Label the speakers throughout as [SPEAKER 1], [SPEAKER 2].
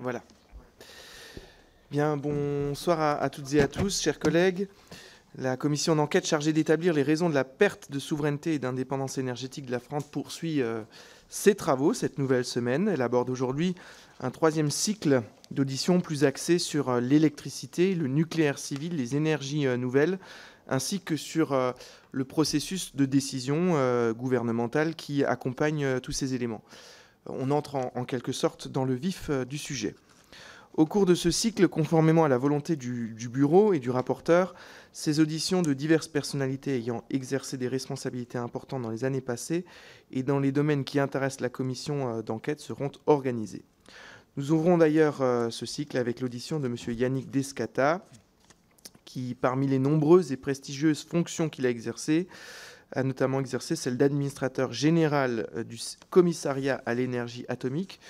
[SPEAKER 1] Voilà. Bien, bonsoir à, toutes et à tous, chers collègues. La commission d'enquête chargée d'établir les raisons de la perte de souveraineté et d'indépendance énergétique de la France poursuit euh, ses travaux cette nouvelle semaine. Elle aborde aujourd'hui un troisième cycle d'auditions plus axé sur euh, l'électricité, le nucléaire civil, les énergies euh, nouvelles, ainsi que sur le processus de décision gouvernementale qui accompagne tous ces éléments. On entre en, quelque sorte dans le vif euh, du sujet. Au cours de ce cycle, conformément à la volonté du, du, bureau et du rapporteur, ces auditions de diverses personnalités ayant exercé des responsabilités importantes dans les années passées et dans les domaines qui intéressent la commission d'enquête seront organisées. Nous ouvrons d'ailleurs ce cycle avec l'audition de M. Yannick Descata, qui, parmi les nombreuses et prestigieuses fonctions qu'il a exercées, a notamment exercé celle d'administrateur général du commissariat à l'énergie atomique,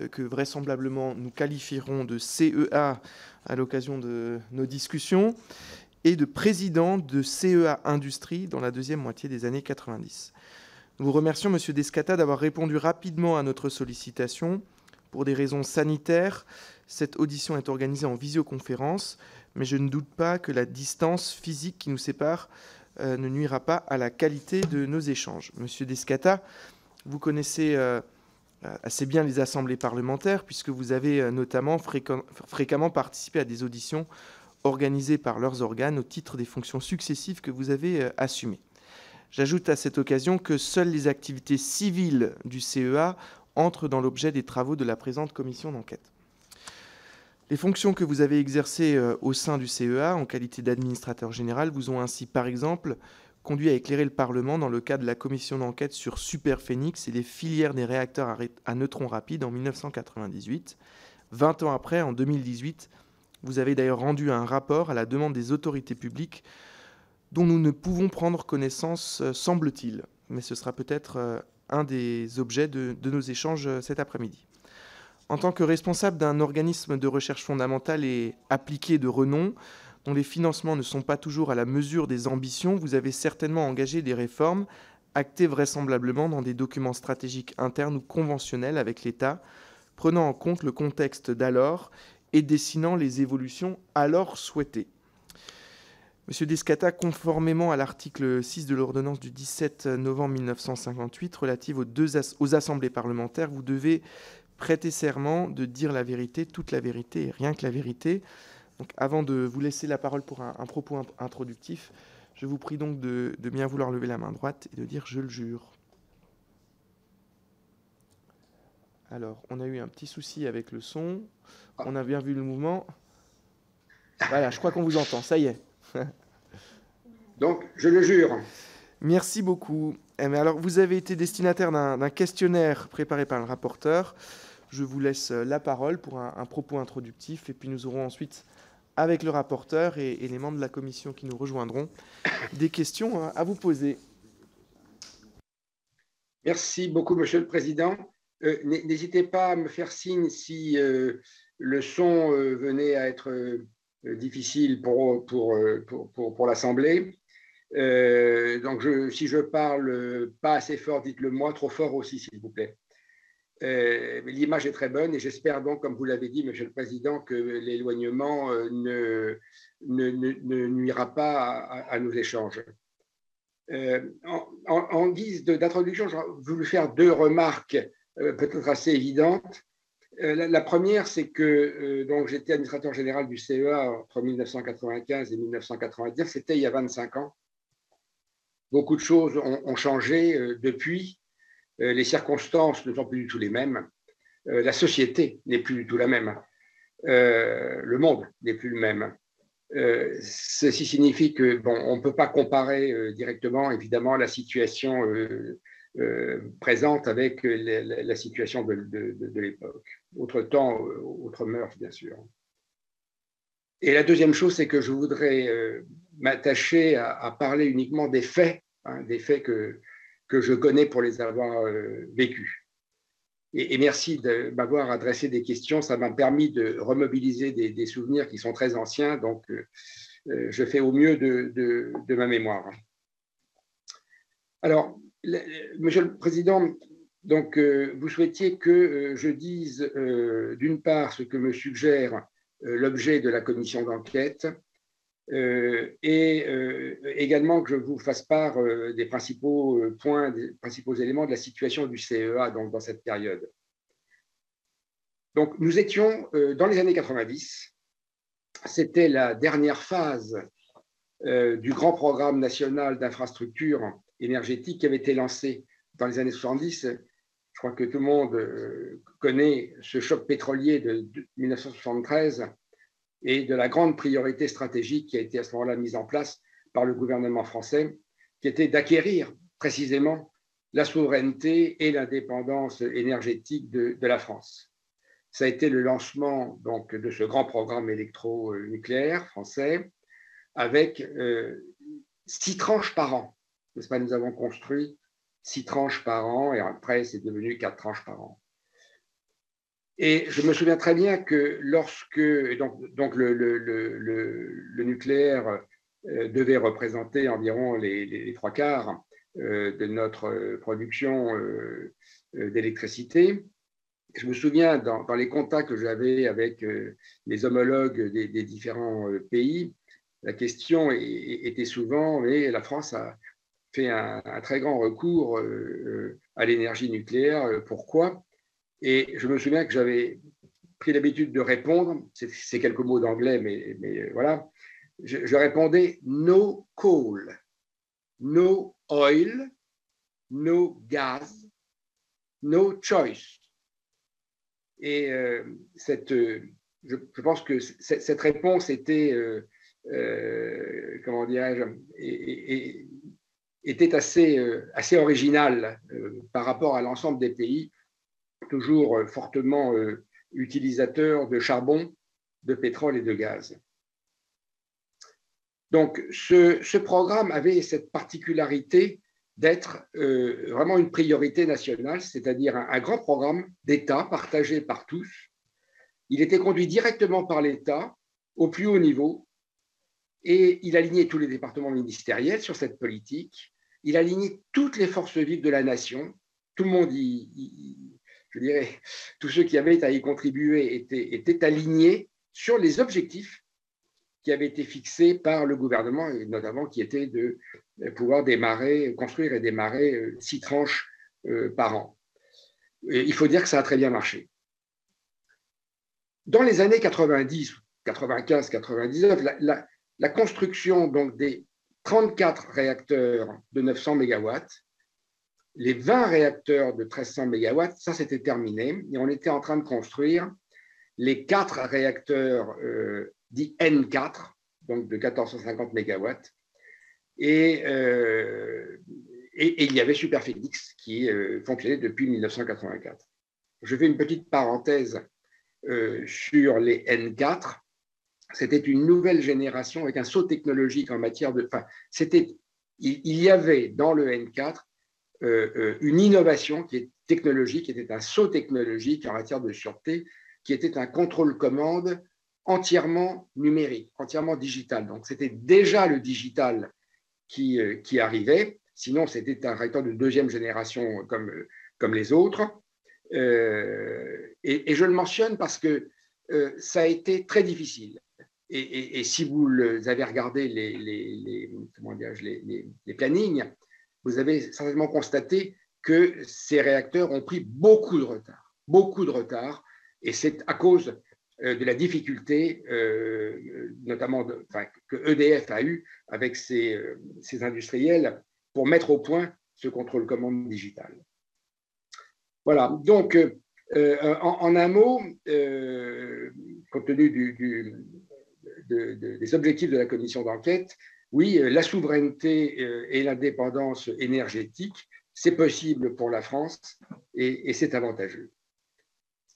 [SPEAKER 1] euh, que vraisemblablement nous qualifierons de CEA à l'occasion de nos discussions, et de président de CEA Industrie dans la deuxième moitié des années 90. Nous vous remercions, Monsieur Descata, d'avoir répondu rapidement à notre sollicitation. Pour des raisons sanitaires, cette audition est organisée en visioconférence, mais je ne doute pas que la distance physique qui nous sépare euh, ne nuira pas à la qualité de nos échanges. Monsieur Descata, vous connaissez euh, assez bien les assemblées parlementaires, puisque vous avez euh, notamment fréquemment participé à des auditions organisées par leurs organes au titre des fonctions successives que vous avez euh, assumées. J'ajoute à cette occasion que seules les activités civiles du CEA entrent dans l'objet des travaux de la présente commission d'enquête. Les fonctions que vous avez exercées euh, au sein du CEA en qualité d'administrateur général vous ont ainsi, par exemple, conduit à éclairer le Parlement dans le cadre de la commission d'enquête sur Superphénix et les filières des réacteurs à neutrons rapides en 1998. 20 ans après, en 2018, vous avez d'ailleurs rendu un rapport à la demande des autorités publiques dont nous ne pouvons prendre connaissance, euh, semble-t-il. Mais ce sera peut-être euh, un des objets de, de nos échanges cet après-midi. En tant que responsable d'un organisme de recherche fondamentale et appliqué de renom, dont les financements ne sont pas toujours à la mesure des ambitions, vous avez certainement engagé des réformes actées vraisemblablement dans des documents stratégiques internes ou conventionnels avec l'État, prenant en compte le contexte d'alors et dessinant les évolutions alors souhaitées. Monsieur Descata, conformément à l'article 6 de l'ordonnance du 17 novembre 1958 relative aux assemblées parlementaires, vous devez prêter serment de dire la vérité, toute la vérité et rien que la vérité. Donc, avant de vous laisser la parole pour un, un propos introductif, je vous prie donc de, de, bien vouloir lever la main droite et de dire je le jure. Alors, on a eu un petit souci avec le son. On a bien vu le mouvement. Voilà, je crois qu'on vous entend. Ça y est.
[SPEAKER 2] donc, je le jure.
[SPEAKER 1] Merci beaucoup. Eh alors, vous avez été destinataire d'un questionnaire préparé par le rapporteur. Je vous laisse la parole pour un, propos introductif et puis nous aurons ensuite, avec le rapporteur et, les membres de la commission qui nous rejoindront, des questions à vous poser.
[SPEAKER 2] Merci beaucoup, Monsieur le Président. Euh, N'hésitez pas à me faire signe si euh, le son euh, venait à être euh, difficile pour l'Assemblée. Euh, donc, si je parle pas assez fort, dites-le moi, trop fort aussi, s'il vous plaît. Euh, L'image est très bonne et j'espère donc, comme vous l'avez dit, Monsieur le Président, que l'éloignement euh, ne, ne, nuira pas à, nos échanges. En, guise d'introduction, j'ai voulu faire deux remarques peut-être assez évidentes. La, la, première, c'est que j'étais administrateur général du CEA entre 1995 et 1990, c'était il y a 25 ans. Beaucoup de choses ont, changé depuis. Les circonstances ne sont plus du tout les mêmes. La société n'est plus du tout la même. Le monde n'est plus le même. Euh, ceci signifie que bon, on ne peut pas comparer euh, directement, évidemment, la situation euh, présente avec la, situation de, l'époque. Autre temps, autre mœurs, bien sûr. Et la deuxième chose, c'est que je voudrais m'attacher à, parler uniquement des faits, hein, des faits que, que je connais pour les avoir vécus. Et, merci de m'avoir adressé des questions. Ça m'a permis de remobiliser des, souvenirs qui sont très anciens. Donc, euh, je fais au mieux de, de, de ma mémoire. Alors, le, Monsieur le Président, Donc, vous souhaitiez que je dise d'une part ce que me suggère l'objet de la commission d'enquête et également que je vous fasse part des principaux points, des principaux éléments de la situation du CEA dans cette période. Donc, nous étions dans les années 90 c'était la dernière phase euh, du grand programme national d'infrastructures énergétiques qui avait été lancé dans les années 70. Je crois que tout le monde euh, connaît ce choc pétrolier de 1973 et de la grande priorité stratégique qui a été à ce moment-là mise en place par le gouvernement français, qui était d'acquérir précisément la souveraineté et l'indépendance énergétique de, la France ça a été le lancement donc, de ce grand programme électronucléaire français avec euh, six tranches par an. Pas, nous avons construit six tranches par an et après, c'est devenu quatre tranches par an. Et je me souviens très bien que lorsque donc, donc le, le, le, nucléaire euh, devait représenter environ les, trois quarts euh, de notre production d'électricité, je me souviens, dans, les contacts que j'avais avec euh, les homologues des, différents euh, pays, la question était souvent, mais la France a fait un, très grand recours euh, à l'énergie nucléaire. Pourquoi? Et je me souviens que j'avais pris l'habitude de répondre, c'est quelques mots d'anglais, mais, mais, voilà, je, répondais no coal, no oil, no gas, no choice. Et euh, cette, euh, je, pense que cette, réponse était, euh, comment dirais-je, était assez, assez originale par rapport à l'ensemble des pays, toujours fortement utilisateurs de charbon, de pétrole et de gaz. Donc, ce, programme avait cette particularité d'être euh, vraiment une priorité nationale, c'est-à-dire un, grand programme d'État partagé par tous. Il était conduit directement par l'État au plus haut niveau et il alignait tous les départements ministériels sur cette politique. Il alignait toutes les forces vives de la nation. Tout le monde, je dirais, tous ceux qui avaient à y contribuer étaient, alignés sur les objectifs qui avaient été fixés par le gouvernement, et notamment qui était de pouvoir démarrer, construire et démarrer euh, six tranches euh, par an. il faut dire que ça a très bien marché. Dans les années 90, 95, 99, la, la, construction donc des 34 réacteurs de 900 MW, les 20 réacteurs de 1300 MW, ça c'était terminé, et on était en train de construire les quatre réacteurs euh, dits N4, donc de 1450 MW, euh, et, il y avait Superphénix qui euh, fonctionnait depuis 1984. Je fais une petite parenthèse sur les N4. C'était une nouvelle génération avec un saut technologique en matière de. Enfin, c'était, il, y avait dans le N4 une innovation qui est technologique, qui était un saut technologique en matière de sûreté, qui était un contrôle-commande entièrement numérique, entièrement digital. Donc, c'était déjà le digital qui, euh, qui arrivait. Sinon, c'était un réacteur de deuxième génération comme, comme les autres. Euh, et, je le mentionne parce que euh, ça a été très difficile. Et, si vous avez regardé les, les, les, les, les plannings, vous avez certainement constaté que ces réacteurs ont pris beaucoup de retard, beaucoup de retard, et c'est à cause euh, de la difficulté, euh, notamment que EDF a eu avec ses, euh, industriels pour mettre au point ce contrôle commande digital. Voilà, donc en, un mot, compte tenu des objectifs de la commission d'enquête, oui, la souveraineté et l'indépendance énergétique, c'est possible pour la France et c'est avantageux.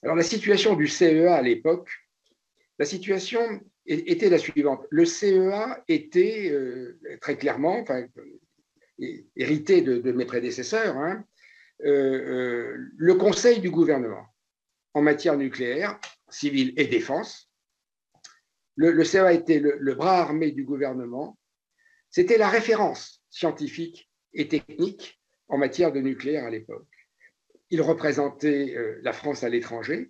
[SPEAKER 2] Alors la situation du CEA à l'époque, la situation était la suivante. Le CEA était euh, très clairement, enfin, hérité de, mes prédécesseurs, hein, euh, euh, le conseil du gouvernement en matière nucléaire, civile et défense. Le, CEA était le bras armé du gouvernement. C'était la référence scientifique et technique en matière de nucléaire à l'époque. il représentait la France à l'étranger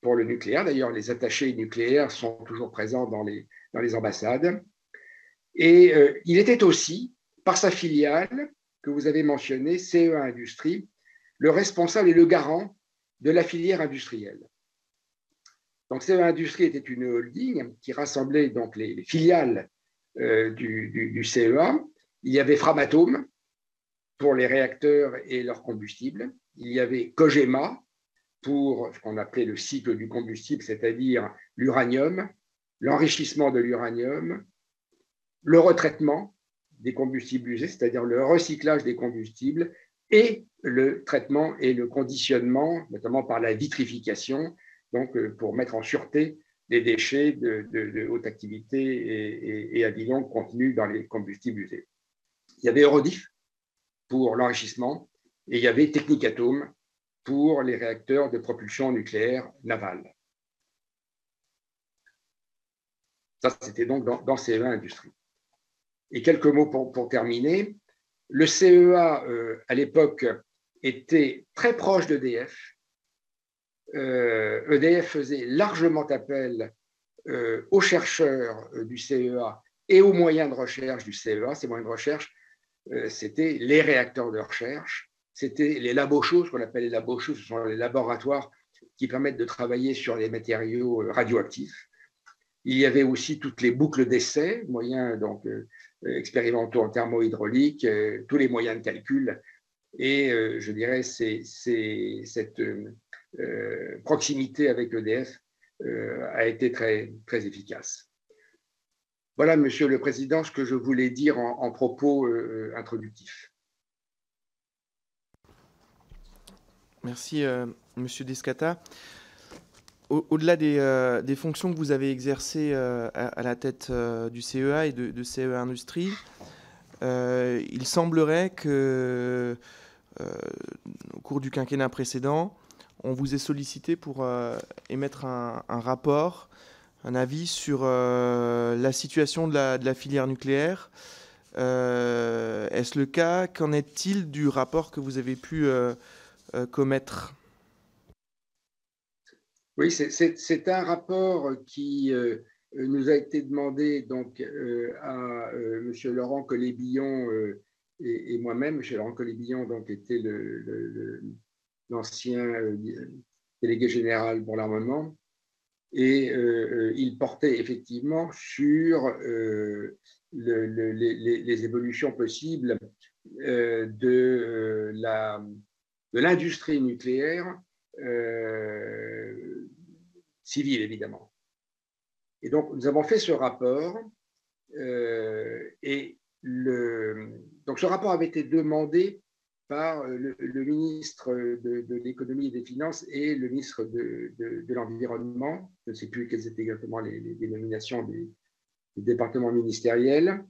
[SPEAKER 2] pour le nucléaire. D'ailleurs, les attachés nucléaires sont toujours présents dans les, dans les ambassades. Et il était aussi, par sa filiale que vous avez mentionnée, CEA Industrie, le responsable et le garant de la filière industrielle. Donc, CEA Industrie était une holding qui rassemblait donc les, filiales du, du, CEA. Il y avait Framatome pour les réacteurs et leurs combustibles. Il y avait Cogema pour ce qu'on appelait le cycle du combustible, c'est-à-dire l'uranium, l'enrichissement de l'uranium, le retraitement des combustibles usés, c'est-à-dire le recyclage des combustibles, et le traitement et le conditionnement, notamment par la vitrification, donc euh, pour mettre en sûreté les déchets de, haute activité et, à contenus dans les combustibles usés. Il y avait Eurodif pour l'enrichissement et il y avait Technicatome pour les réacteurs de propulsion nucléaire navale. Ça, c'était donc dans, CEA Industrie. Et quelques mots pour, terminer. Le CEA, euh, à l'époque, était très proche d'EDF. EDF euh, e faisait largement appel euh, aux chercheurs du CEA et aux moyens de recherche du CEA. Ces moyens de recherche, c'était les réacteurs de recherche, c'était les labos chauds, ce qu'on appelle les labos chauds, ce sont les laboratoires qui permettent de travailler sur les matériaux radioactifs. Il y avait aussi toutes les boucles d'essai, moyens donc, euh, expérimentaux en thermohydraulique, euh, tous les moyens de calcul. Et euh, je dirais c'est cette proximité avec EDF a été très, très efficace. Voilà, Monsieur le Président, ce que je voulais dire en, propos introductifs.
[SPEAKER 1] Merci, Monsieur Descata au-delà euh, des, fonctions que vous avez exercées euh, à, la tête euh, du CEA et de, CEA Industrie, il semblerait que, au cours du quinquennat précédent, on vous ait sollicité pour émettre un, rapport, un avis sur la situation de la, filière nucléaire. Est-ce le cas? Qu'en est-il du rapport que vous avez pu commettre?
[SPEAKER 2] Oui, c'est un rapport qui euh, nous a été demandé donc, euh, à euh, M. Laurent Collet-Billon et, moi-même. M. Laurent Collet-Billon donc, était l'ancien délégué général pour l'armement. Et il portait effectivement sur les, évolutions possibles de l'industrie nucléaire euh, civile, évidemment. Et donc, nous avons fait ce rapport euh, et le, donc ce rapport avait été demandé par le, ministre de, l'économie et des finances et le ministre de, l'environnement. Je ne sais plus quelles étaient exactement les, dénominations des, départements ministériels.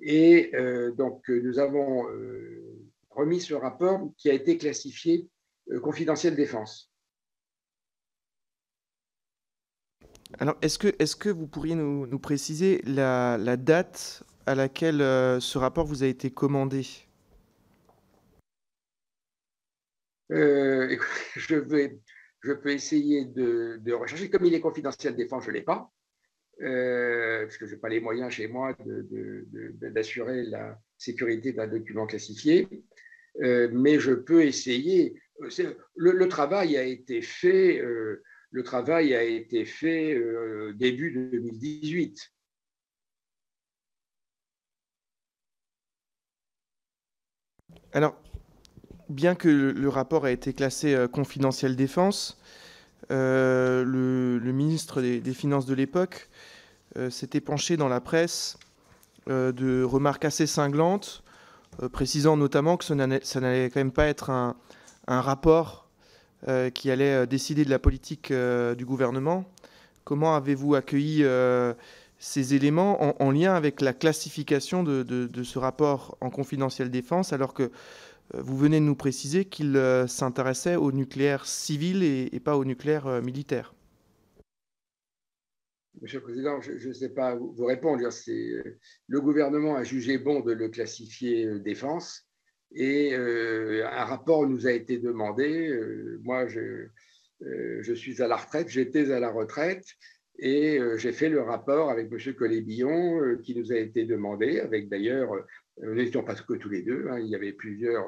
[SPEAKER 2] Et euh, donc, nous avons remis ce rapport qui a été classifié euh, confidentiel défense.
[SPEAKER 1] Alors, est-ce que, vous pourriez nous, préciser la, date à laquelle euh, ce rapport vous a été commandé?
[SPEAKER 2] Euh, je, peux essayer de, rechercher. Comme il est confidentiel défense, je ne l'ai pas, parce que je n'ai pas les moyens chez moi d'assurer la sécurité d'un document classifié. mais je peux essayer le, travail a été fait, euh, le travail a été fait euh, début 2018.
[SPEAKER 1] Alors, bien que le rapport ait été classé euh, confidentiel défense, le, ministre des, Finances de l'époque s'était penché dans la presse de remarques assez cinglantes, précisant notamment que ça n'allait quand même pas être un, rapport euh, qui allait euh, décider de la politique euh, du gouvernement. Comment avez-vous accueilli ces éléments en, lien avec la classification de, ce rapport en confidentiel défense, alors que vous venez de nous préciser qu'il s'intéressait au nucléaire civil et, pas au nucléaire militaire
[SPEAKER 2] Monsieur le Président, je ne sais pas vous répondre. Le gouvernement a jugé bon de le classifier défense Et un rapport nous a été demandé. moi, je, suis à la retraite, j'étais à la retraite. Et j'ai fait le rapport avec M. Collet-Billon qui nous a été demandé, avec d'ailleurs, nous n'étions pas que tous les deux, hein, il y avait plusieurs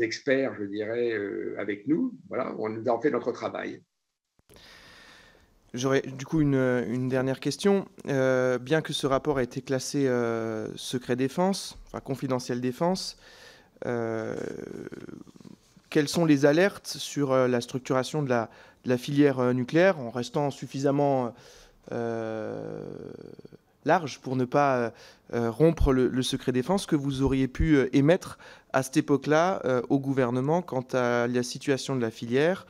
[SPEAKER 2] experts, je dirais, avec nous. Voilà, on a fait notre travail.
[SPEAKER 1] J'aurais du coup une, dernière question. Euh, bien que ce rapport ait été classé euh, secret défense, enfin confidentiel défense, euh, quelles sont les alertes sur la structuration de la, filière nucléaire en restant suffisamment large pour ne pas rompre le, le, secret défense que vous auriez pu émettre à cette époque-là au gouvernement quant à la situation de la filière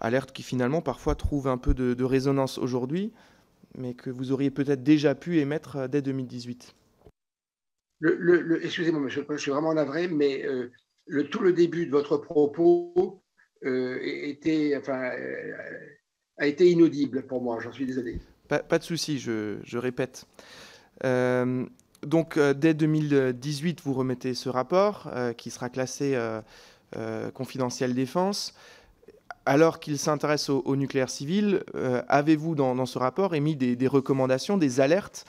[SPEAKER 1] alerte qui finalement parfois trouve un peu de, résonance aujourd'hui, mais que vous auriez peut-être déjà pu émettre euh, dès 2018.
[SPEAKER 2] Excusez-moi, monsieur, je suis vraiment navré, mais euh, le, tout le début de votre propos euh, a été inaudible pour moi, j'en suis désolé.
[SPEAKER 1] Pas, de souci, je, répète. donc, dès 2018, vous remettez ce rapport qui sera classé confidentiel défense alors qu'il s'intéresse au, nucléaire civil, euh, avez-vous dans, ce rapport émis des, recommandations, des alertes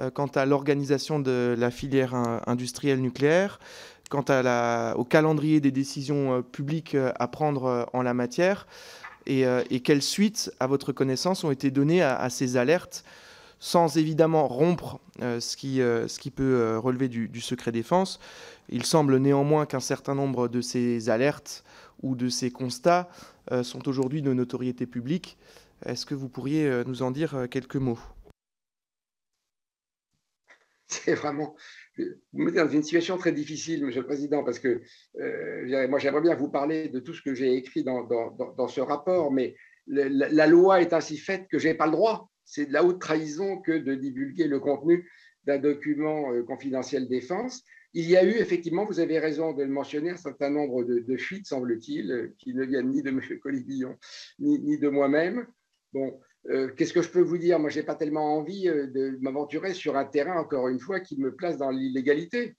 [SPEAKER 1] euh, quant à l'organisation de la filière industrielle nucléaire, quant au calendrier des décisions euh, publiques à prendre en la matière? Et, quelles suites, à votre connaissance, ont été données à, ces alertes sans évidemment rompre ce, qui, peut relever du, du, secret défense. Il semble néanmoins qu'un certain nombre de ces alertes ou de ces constats euh, sont aujourd'hui de notoriété publique. Est-ce que vous pourriez euh, nous en dire euh, quelques mots?
[SPEAKER 2] C'est vraiment. Vous me mettez dans une situation très difficile, Monsieur le Président, parce que moi, j'aimerais bien vous parler de tout ce que j'ai écrit dans, ce rapport, mais la, loi est ainsi faite que je n'ai pas le droit. C'est de la haute trahison que de divulguer le contenu d'un document confidentiel défense. Il y a eu effectivement, vous avez raison de le mentionner, un certain nombre de, fuites, semble-t-il, qui ne viennent ni de M. Colibillon ni, de moi-même. Bon, euh, qu'est-ce que je peux vous dire? Moi, je n'ai pas tellement envie euh, de m'aventurer sur un terrain, encore une fois, qui me place dans l'illégalité.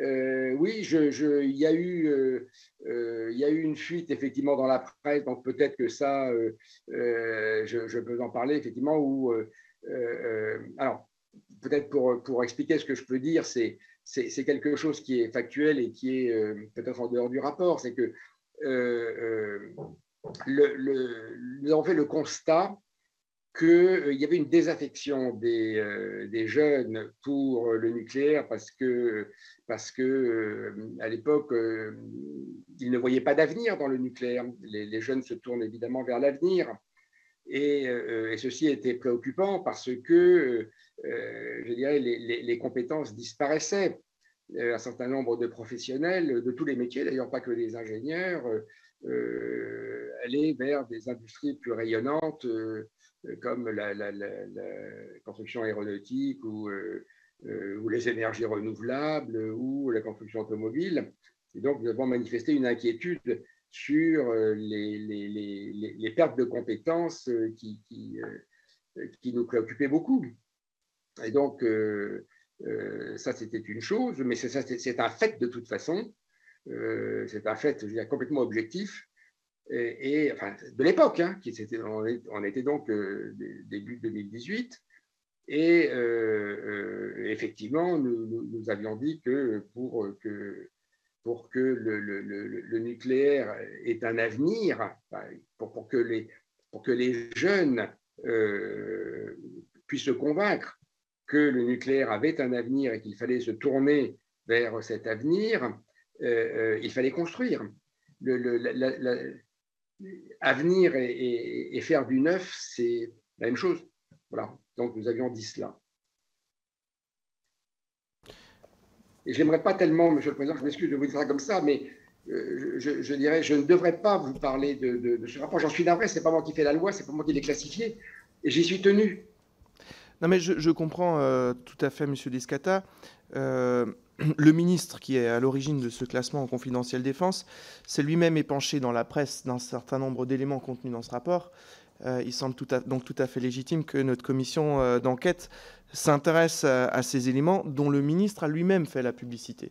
[SPEAKER 2] Euh, oui, il, y a eu, une fuite effectivement dans la presse, donc peut-être que ça, je, peux en parler effectivement. Ou alors, peut-être pour, expliquer ce que je peux dire, c'est quelque chose qui est factuel et qui est peut-être en dehors du rapport, c'est que nous avons fait le constat qu'il y avait une désaffection des, jeunes pour le nucléaire parce que, parce que à l'époque, ils ne voyaient pas d'avenir dans le nucléaire. Les, jeunes se tournent évidemment vers l'avenir. Et, ceci était préoccupant parce que euh, je dirais, les, compétences disparaissaient. Euh, un certain nombre de professionnels de tous les métiers, d'ailleurs pas que des ingénieurs, euh, allaient vers des industries plus rayonnantes comme la, construction aéronautique ou, ou, les énergies renouvelables ou la construction automobile. Et donc, nous avons manifesté une inquiétude sur les, les pertes de compétences qui, nous préoccupaient beaucoup. Et donc, euh, euh, ça, c'était une chose, mais c'est un fait de toute façon. Euh, c'est un fait, je dirais, complètement objectif. Et, enfin, de l'époque, hein, qui on, était donc début 2018. Et effectivement, nous, avions dit que pour que, pour que le, nucléaire ait un avenir, pour, pour, que, les, pour que les jeunes puissent se convaincre que le nucléaire avait un avenir et qu'il fallait se tourner vers cet avenir, euh, euh, il fallait construire. Le, avenir et, faire du neuf, c'est la même chose. Voilà. Donc nous avions dit cela. Et je n'aimerais pas tellement, Monsieur le Président, je m'excuse de vous dire ça comme ça, mais euh, je, dirais, je ne devrais pas vous parler de, ce rapport. J'en suis navré, ce n'est pas moi qui fais la loi, c'est pas moi qui l'ai classifié, et j'y suis tenu.
[SPEAKER 1] Non, mais je, comprends euh, tout à fait, Monsieur Descata. Euh, le ministre qui est à l'origine de ce classement en confidentiel défense s'est lui-même épanché dans la presse d'un certain nombre d'éléments contenus dans ce rapport. Euh, il semble donc tout à fait légitime que notre commission d'enquête s'intéresse à, ces éléments dont le ministre a lui-même fait la publicité.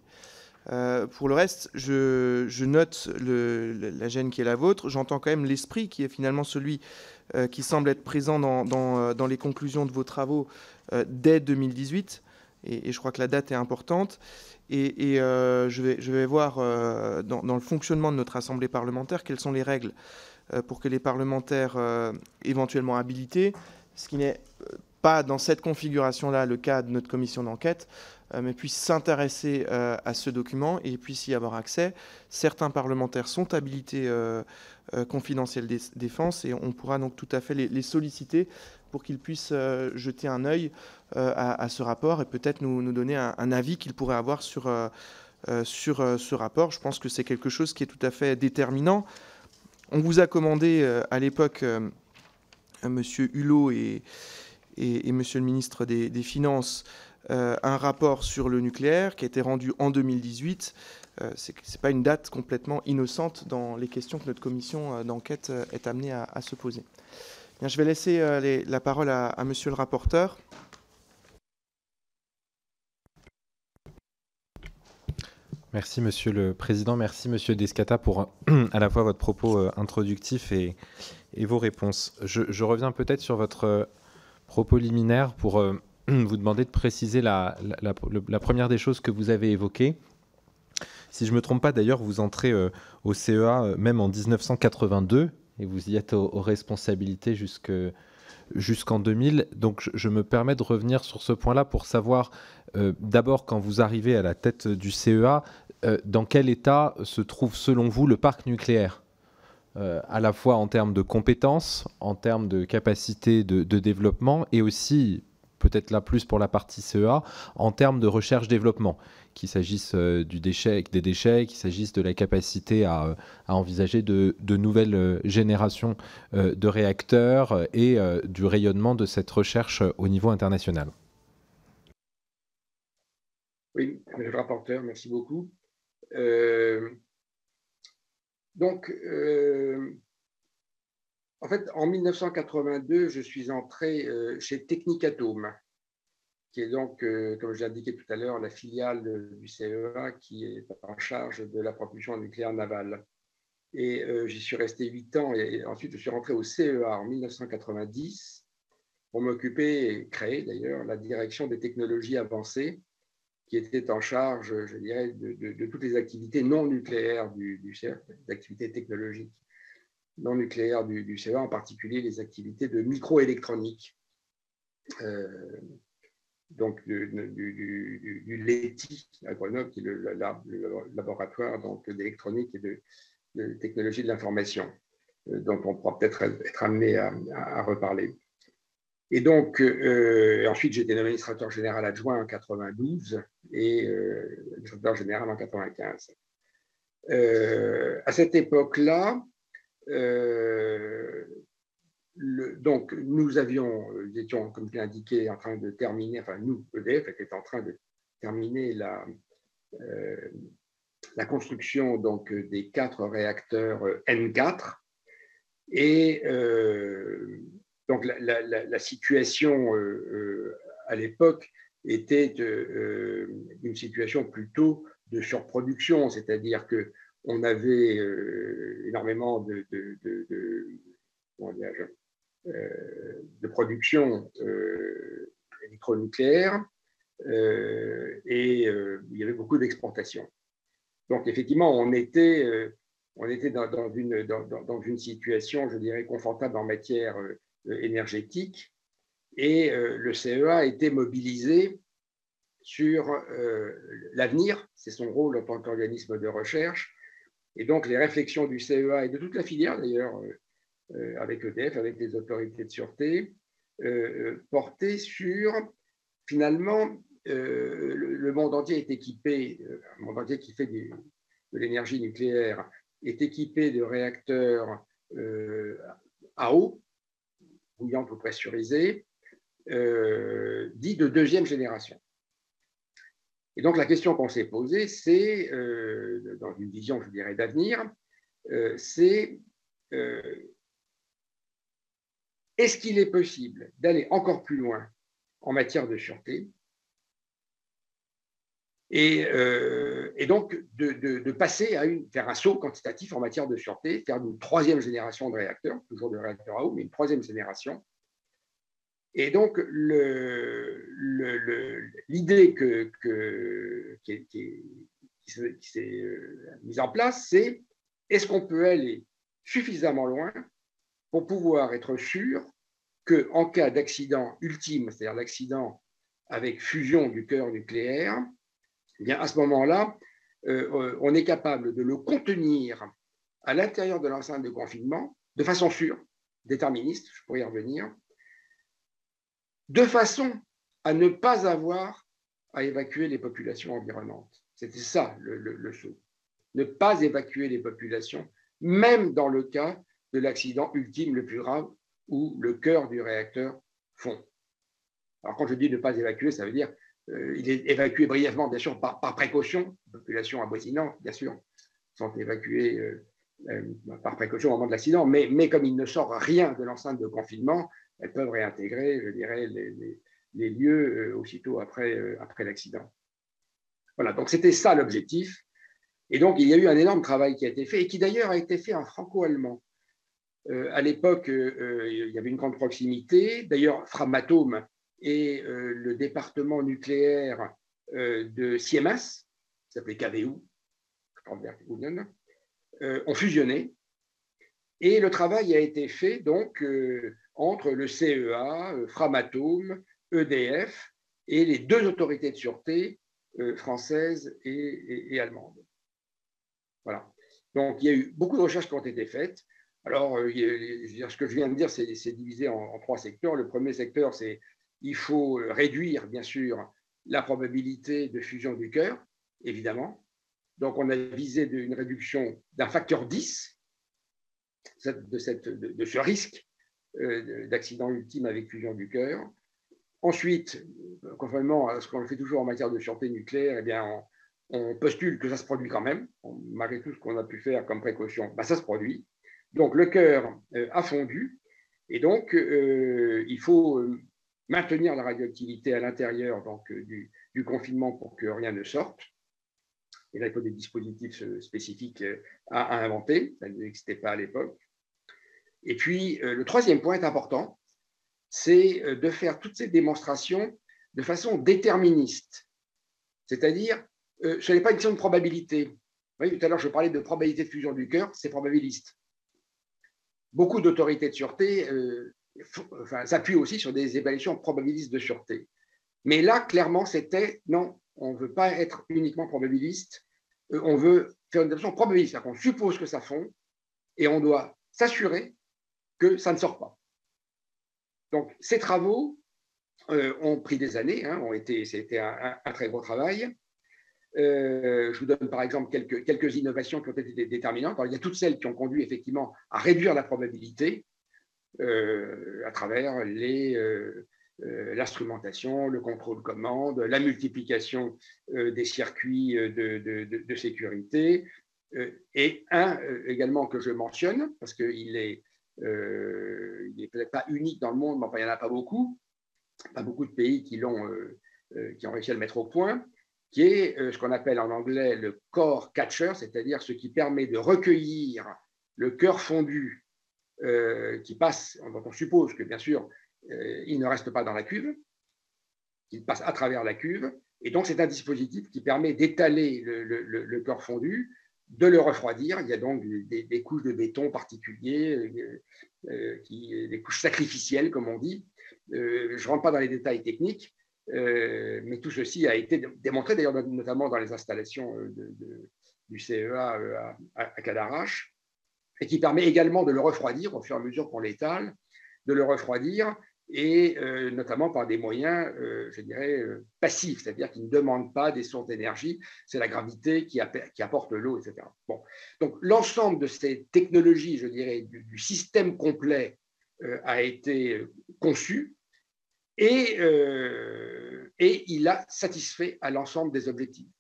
[SPEAKER 1] pour le reste, je, note la gêne qui est la vôtre. J'entends quand même l'esprit qui est finalement celui qui semble être présent dans, les conclusions de vos travaux dès 2018. Et, je crois que la date est importante. Et, je, vais, je, vais, voir dans, dans, le fonctionnement de notre Assemblée parlementaire quelles sont les règles pour que les parlementaires éventuellement habilités, ce qui n'est pas dans cette configuration-là le cas de notre commission d'enquête, euh, mais puisse s'intéresser euh, à ce document et puisse y avoir accès. Certains parlementaires sont habilités euh, confidentiels défense et on pourra donc tout à fait les, solliciter pour qu'ils puissent jeter un œil à, ce rapport et peut-être nous, donner un, avis qu'ils pourraient avoir sur, sur ce rapport. Je pense que c'est quelque chose qui est tout à fait déterminant. On vous a commandé à l'époque, Monsieur Hulot et, et, Monsieur le ministre des, Finances euh, un rapport sur le nucléaire qui a été rendu en 2018. Euh, Ce n'est pas une date complètement innocente dans les questions que notre commission euh, d'enquête est amenée à, se poser. Je vais laisser la parole à, Monsieur le rapporteur.
[SPEAKER 3] Merci Monsieur le Président, merci Monsieur Descata pour à la fois votre propos introductif et, vos réponses. je reviens peut-être sur votre propos liminaire pour euh, vous demander de préciser la, première des choses que vous avez évoquées. Si je ne me trompe pas, d'ailleurs, vous entrez euh, au CEA euh, même en 1982 et vous y êtes aux, responsabilités jusqu'en 2000. Donc je, me permets de revenir sur ce point-là pour savoir d'abord quand vous arrivez à la tête du CEA, dans quel état se trouve selon vous le parc nucléaire? Euh, à la fois en termes de compétences, en termes de capacité de, développement et aussi, peut-être là plus pour la partie CEA, en termes de recherche-développement, qu'il s'agisse euh, du déchet, des déchets, qu'il s'agisse de la capacité à, envisager de, nouvelles euh, générations de réacteurs et du rayonnement de cette recherche au niveau international.
[SPEAKER 2] Oui, le rapporteur, merci beaucoup. Donc, euh, en fait, en 1982, je suis entré euh, chez Technicatome, qui est donc, euh, comme je indiqué tout à l'heure, la filiale du CEA qui est en charge de la propulsion nucléaire navale. Et j'y suis resté huit ans et ensuite je suis rentré au CEA en 1990 pour m'occuper et créer d'ailleurs la direction des technologies avancées qui était en charge, je dirais, de, toutes les activités non nucléaires du, CEA, les activités technologiques non nucléaires du, CEA, en particulier les activités de microélectronique. Euh, donc du, du, LETI à Grenoble, qui est le, laboratoire d'électronique et de, technologie de l'information, euh, dont on pourra peut-être être amené à reparler. Et donc, euh, ensuite, j'ai été administrateur général adjoint en 92 et euh, administrateur général en 95. Euh, à cette époque-là, donc nous avions, nous étions, comme je l'ai indiqué, en train de terminer, enfin nous, EDF était en train de terminer la, la construction donc, des quatre réacteurs N4 et donc la, situation euh, euh, à l'époque était euh, une situation plutôt de surproduction, c'est-à-dire que on avait énormément de, de, de production électronucléaire et il y avait beaucoup d'exportations. Donc effectivement, on était, on était dans, une, dans, dans, une, situation, je dirais, confortable en matière euh, énergétique et euh, le CEA été mobilisé sur euh, l'avenir, c'est son rôle en tant qu'organisme de recherche, et donc les réflexions du CEA et de toute la filière d'ailleurs, avec EDF, avec les autorités de sûreté, portaient sur finalement le, monde entier est équipé, le monde entier qui fait de l'énergie nucléaire est équipé de réacteurs à eau, bouillante ou pressurisée, euh, dit de deuxième génération. Et donc la question qu'on s'est posée, c'est, euh, dans une vision, je dirais, d'avenir, euh, c'est est-ce qu'il est possible d'aller encore plus loin en matière de sûreté Et, donc de, passer à faire un saut quantitatif en matière de sûreté, faire une troisième génération de réacteurs, toujours de réacteurs à eau, mais une troisième génération. Et donc l'idée que, qui, s'est mise en place, c'est est-ce qu'on peut aller suffisamment loin pour pouvoir être sûr qu'en cas d'accident ultime, c'est-à-dire d'accident avec fusion du cœur nucléaire, eh bien à ce moment-là, euh, on est capable de le contenir à l'intérieur de l'enceinte de confinement de façon sûre, déterministe, je pourrais y revenir, de façon à ne pas avoir à évacuer les populations environnantes. C'était ça le, le saut ne pas évacuer les populations, même dans le cas de l'accident ultime le plus grave où le cœur du réacteur fond. Alors quand je dis ne pas évacuer, ça veut dire euh, il est évacué brièvement, bien sûr, par, précaution, population avoisinante, bien sûr, sont évacuées euh, euh, par précaution au moment de l'accident, mais, mais, comme il ne sort rien de l'enceinte de confinement, elles peuvent réintégrer, je dirais, les, les lieux aussitôt après, après l'accident. Voilà, donc c'était ça l'objectif. Et donc, il y a eu un énorme travail qui a été fait et qui d'ailleurs a été fait en franco-allemand. Euh, à l'époque, euh, euh, il y avait une grande proximité. D'ailleurs, Framatome et le département nucléaire de Siemens, qui s'appelait KVU, ont fusionné. Et le travail a été fait donc entre le CEA, Framatome, EDF et les deux autorités de sûreté françaises et allemandes. Voilà. Donc, il y a eu beaucoup de recherches qui ont été faites. Alors, euh, ce que je viens de dire, c'est divisé en, trois secteurs. Le premier secteur, c'est il faut réduire, bien sûr, la probabilité de fusion du cœur, évidemment. Donc, on a visé une réduction d'un facteur 10 de, ce risque euh, d'accident ultime avec fusion du cœur. Ensuite, conformément à ce qu'on fait toujours en matière de sûreté nucléaire, eh bien, on, postule que ça se produit quand même, malgré tout ce qu'on a pu faire comme précaution, bah, ça se produit. Donc le cœur euh, a fondu, et donc euh, il faut euh, maintenir la radioactivité à l'intérieur donc, du, confinement pour que rien ne sorte. Et là, il faut des dispositifs spécifiques à, inventer, ça n'existait pas à l'époque. Et puis, le troisième point est important, c'est de faire toutes ces démonstrations de façon déterministe, c'est-à-dire ce n'est pas une question de probabilité. tout à l'heure, je parlais de probabilité de fusion du cœur, c'est probabiliste. Beaucoup d'autorités de sûreté euh, s'appuient aussi sur des évaluations probabilistes de sûreté. Mais là, clairement, c'était non, on ne veut pas être uniquement probabiliste, euh, on veut faire une évaluation probabiliste, c'est-à-dire qu'on suppose que ça fond et on doit s'assurer que ça ne sort pas. Donc, ces travaux ont pris des années, hein, ont été, c'était un, très gros travail. Euh, je vous donne par exemple quelques, innovations qui ont été déterminantes. il y a toutes celles qui ont conduit effectivement à réduire la probabilité euh, à travers euh, l'instrumentation, le contrôle commande, la multiplication des circuits de, sécurité. et un également que je mentionne, parce qu'il est, il est peut-être pas unique dans le monde, mais enfin, il n'y en a pas beaucoup, pas beaucoup de pays qui, l'ont, qui ont réussi à le mettre au point qui est euh, ce qu'on appelle en anglais le core catcher, c'est-à-dire ce qui permet de recueillir le cœur fondu euh, qui passe, dont on suppose que bien sûr euh, il ne reste pas dans la cuve, qu'il passe à travers la cuve, et donc c'est un dispositif qui permet d'étaler le, le, cœur fondu, de le refroidir. Il y a donc des, couches de béton particuliers, des couches sacrificielles comme on dit. je ne rentre pas dans les détails techniques, euh, mais tout ceci a été démontré d'ailleurs notamment dans les installations euh, du CEA euh, à, Cadarache, et qui permet également de le refroidir au fur et à mesure qu'on l'étale, de le refroidir, et notamment par des moyens, je dirais, passifs, c'est-à-dire qui ne demandent pas des sources d'énergie, c'est la gravité qui, qui apporte l'eau, etc. Bon. Donc l'ensemble de ces technologies, je dirais, du système complet a été conçu euh, et, il a satisfait à l'ensemble des objectifs.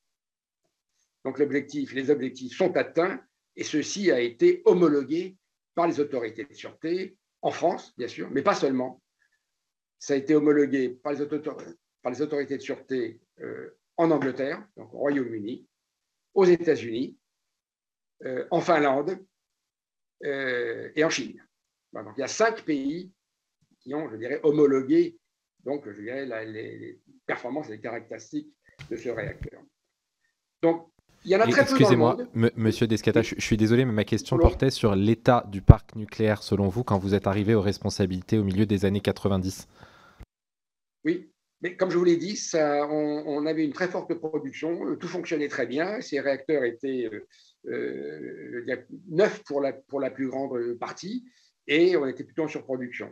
[SPEAKER 2] Donc les objectifs sont atteints et ceci a été homologué par les autorités de sûreté en France, bien sûr, mais pas seulement. Ça a été homologué par les, autorités de sûreté euh, en Angleterre, donc au Royaume-Uni, aux États-Unis, euh, en Finlande et en Chine. donc il y a cinq pays qui ont, je dirais, homologué donc, je dirais, les, performances et les caractéristiques de ce réacteur.
[SPEAKER 3] Donc, il y en a très Excusez-moi, monsieur Descata, je, suis désolé, mais ma question portait sur l'état du parc nucléaire, selon vous, quand vous êtes arrivé aux responsabilités au milieu des années 90.
[SPEAKER 2] Oui, mais comme je vous l'ai dit, ça, on, avait une très forte production, euh, tout fonctionnait très bien, ces réacteurs étaient euh, euh, neufs pour la, pour la plus grande partie, et on était plutôt en surproduction.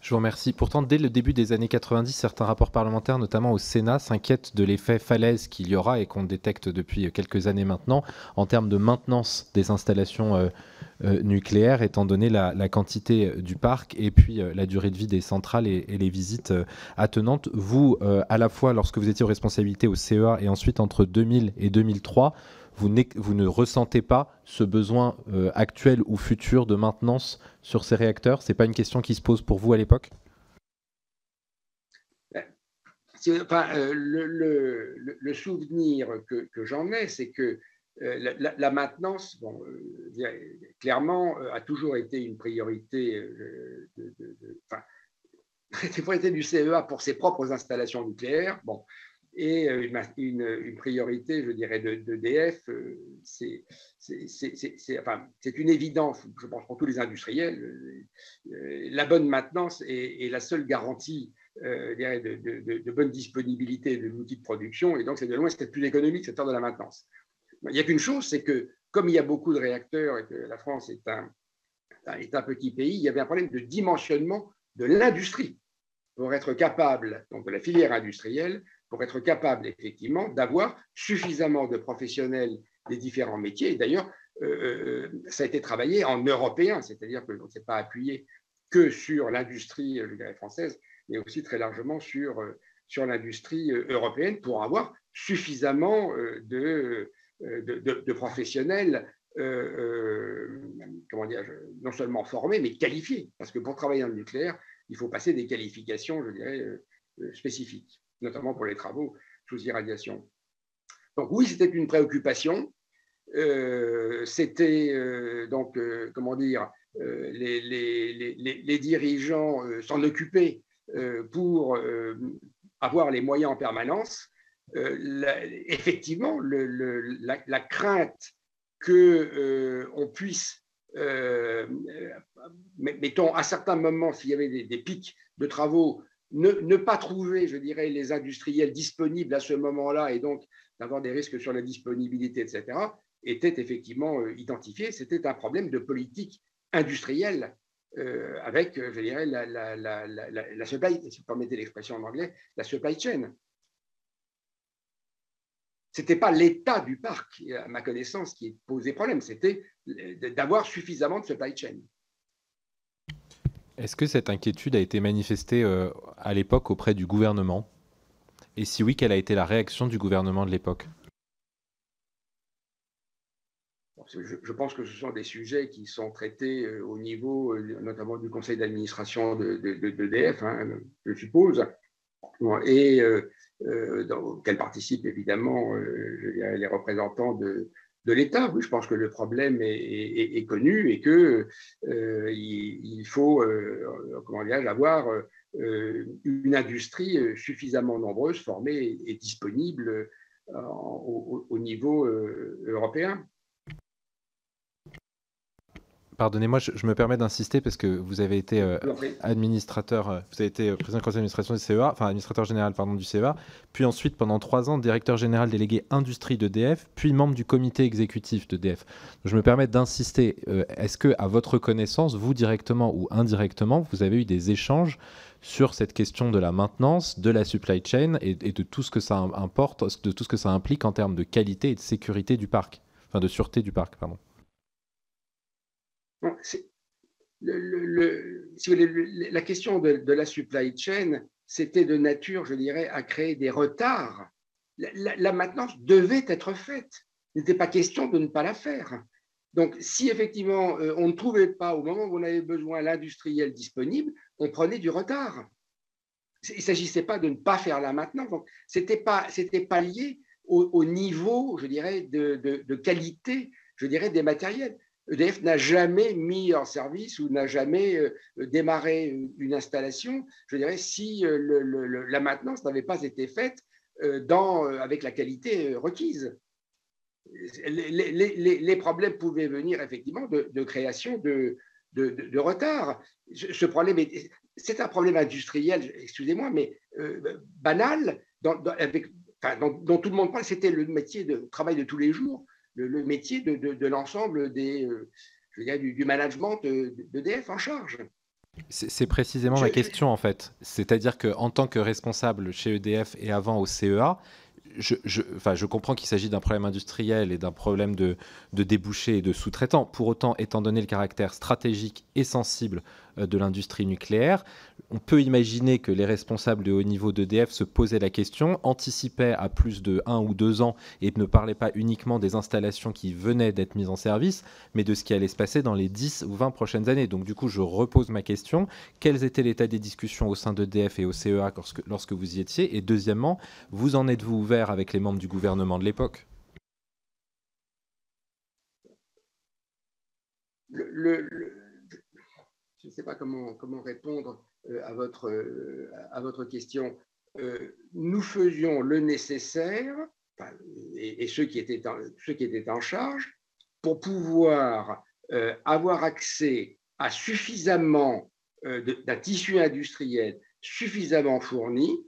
[SPEAKER 3] Je vous remercie. Pourtant, dès le début des années 90, certains rapports parlementaires, notamment au Sénat, s'inquiètent de l'effet falaise qu'il y aura et qu'on détecte depuis quelques années maintenant en termes de maintenance des installations euh, euh, nucléaires, étant donné la, quantité euh, du parc et puis la durée de vie des centrales et, et les visites attenantes. Vous, à la fois lorsque vous étiez aux responsabilités au CEA et ensuite entre 2000 et 2003, vous, ne ressentez pas ce besoin euh, actuel ou futur de maintenance sur ces réacteurs? Ce n'est pas une question qui se pose pour vous à l'époque?
[SPEAKER 2] Euh, le, souvenir que, j'en ai, c'est que euh, la, maintenance, bon, clairement, a toujours été une priorité, de, priorité du CEA pour ses propres installations nucléaires. Bon, et euh, une, priorité, je dirais, d'EDF, de, euh, c'est enfin, une évidence, je pense, pour tous les industriels. Euh, la bonne maintenance est, la seule garantie de, de, bonne disponibilité de l'outil de production, et donc c'est de loin ce qui est plus économique, c'est faire de la maintenance. Il n'y a qu'une chose, c'est que comme il y a beaucoup de réacteurs et que la France est un, est un petit pays, il y avait un problème de dimensionnement de l'industrie pour être capable, donc de la filière industrielle, pour être capable effectivement d'avoir suffisamment de professionnels des différents métiers. D'ailleurs, euh, euh, ça a été travaillé en européen, c'est-à-dire que ne s'est pas appuyé que sur l'industrie française, mais aussi très largement sur, euh, sur l'industrie européenne pour avoir suffisamment de, de, professionnels comment dire, non seulement formés, mais qualifiés. Parce que pour travailler dans le nucléaire, il faut passer des qualifications, je dirais, spécifiques notamment pour les travaux sous irradiation. Donc oui, c'était une préoccupation. Euh, c'était euh, donc, euh, comment dire, les, dirigeants s'en occupaient pour avoir les moyens en permanence. effectivement, le, la, crainte qu'on puisse, mettons, à certains moments, s'il y avait des, pics de travaux, ne, pas trouver, je dirais, les industriels disponibles à ce moment-là et donc d'avoir des risques sur la disponibilité, etc., était effectivement euh, identifié. C'était un problème de politique industrielle euh, avec, euh, je dirais, la, supply, si en anglais, la supply chain. Ce n'était pas l'état du parc, à ma connaissance, qui posait problème, c'était d'avoir suffisamment de supply chain.
[SPEAKER 3] Est-ce que cette inquiétude a été manifestée euh, à l'époque auprès du gouvernement? Et si oui, quelle a été la réaction du gouvernement de l'époque?
[SPEAKER 2] Je, pense que ce sont des sujets qui sont traités euh, au niveau euh, notamment du conseil d'administration d'EDF, de, hein, je suppose, et dans lequel participent évidemment les représentants de, de l'État. Je pense que le problème est, connu et que euh, il, faut, euh, comment dire, avoir euh, une industrie suffisamment nombreuse, formée et, disponible au, niveau européen.
[SPEAKER 3] Pardonnez-moi, je, me permets d'insister parce que vous avez été euh, administrateur, euh, vous avez été euh, président du conseil d'administration du CEA, enfin administrateur général pardon du CEA, puis ensuite pendant trois ans directeur général délégué industrie d'EDF, puis membre du comité exécutif d'EDF. Je me permets d'insister. Est-ce que, à votre connaissance, vous directement ou indirectement, vous avez eu des échanges sur cette question de la maintenance, de la supply chain et, et de tout ce que ça importe, de tout ce que ça implique en termes de qualité et de sécurité du parc, enfin de sûreté du parc, pardon
[SPEAKER 2] la question de, la supply chain, c'était de nature, je dirais, à créer des retards. La, maintenance devait être faite. Il n'était pas question de ne pas la faire. Donc, si effectivement euh, on ne trouvait pas au moment où on avait besoin l'industriel disponible, on prenait du retard. il ne s'agissait pas de ne pas faire la maintenance. Donc, ce n'était pas, pas lié au, niveau, je dirais, de, de, qualité, je dirais, des matériels. EDF n'a jamais mis en service ou n'a jamais euh, démarré une installation, je dirais, si euh, la maintenance n'avait pas été faite euh, avec la qualité requise. Les, problèmes pouvaient venir effectivement de, création de, retard. Ce problème, c'est un problème industriel, excusez-moi, mais banal, avec, dont, tout le monde parle. C'était le métier de travail de tous les jours le, métier de, l'ensemble des, euh, du, management d'EDF en charge.
[SPEAKER 3] C'est précisément ma question en fait. C'est-à-dire qu'en tant que responsable chez EDF et avant au CEA, je, enfin, je comprends qu'il s'agit d'un problème industriel et d'un problème de, de débouchés et de sous-traitants. Pour autant, étant donné le caractère stratégique et sensible de l'industrie nucléaire, on peut imaginer que les responsables de haut niveau d'EDF se posaient la question, anticipaient à plus de un ou deux ans et ne parlaient pas uniquement des installations qui venaient d'être mises en service, mais de ce qui allait se passer dans les 10 ou 20 prochaines années. Donc du coup, je repose ma question. Quels étaient l'état des discussions au sein d'EDF et au CEA lorsque, lorsque vous y étiez? Et deuxièmement, vous en êtes-vous ouvert avec les membres du gouvernement de l'époque?
[SPEAKER 2] Je ne sais pas comment, comment répondre euh, à, votre, euh, à votre question. Euh, nous faisions le nécessaire, et, ceux, qui étaient en, ceux qui étaient en charge, pour pouvoir avoir accès à suffisamment d'un tissu industriel suffisamment fourni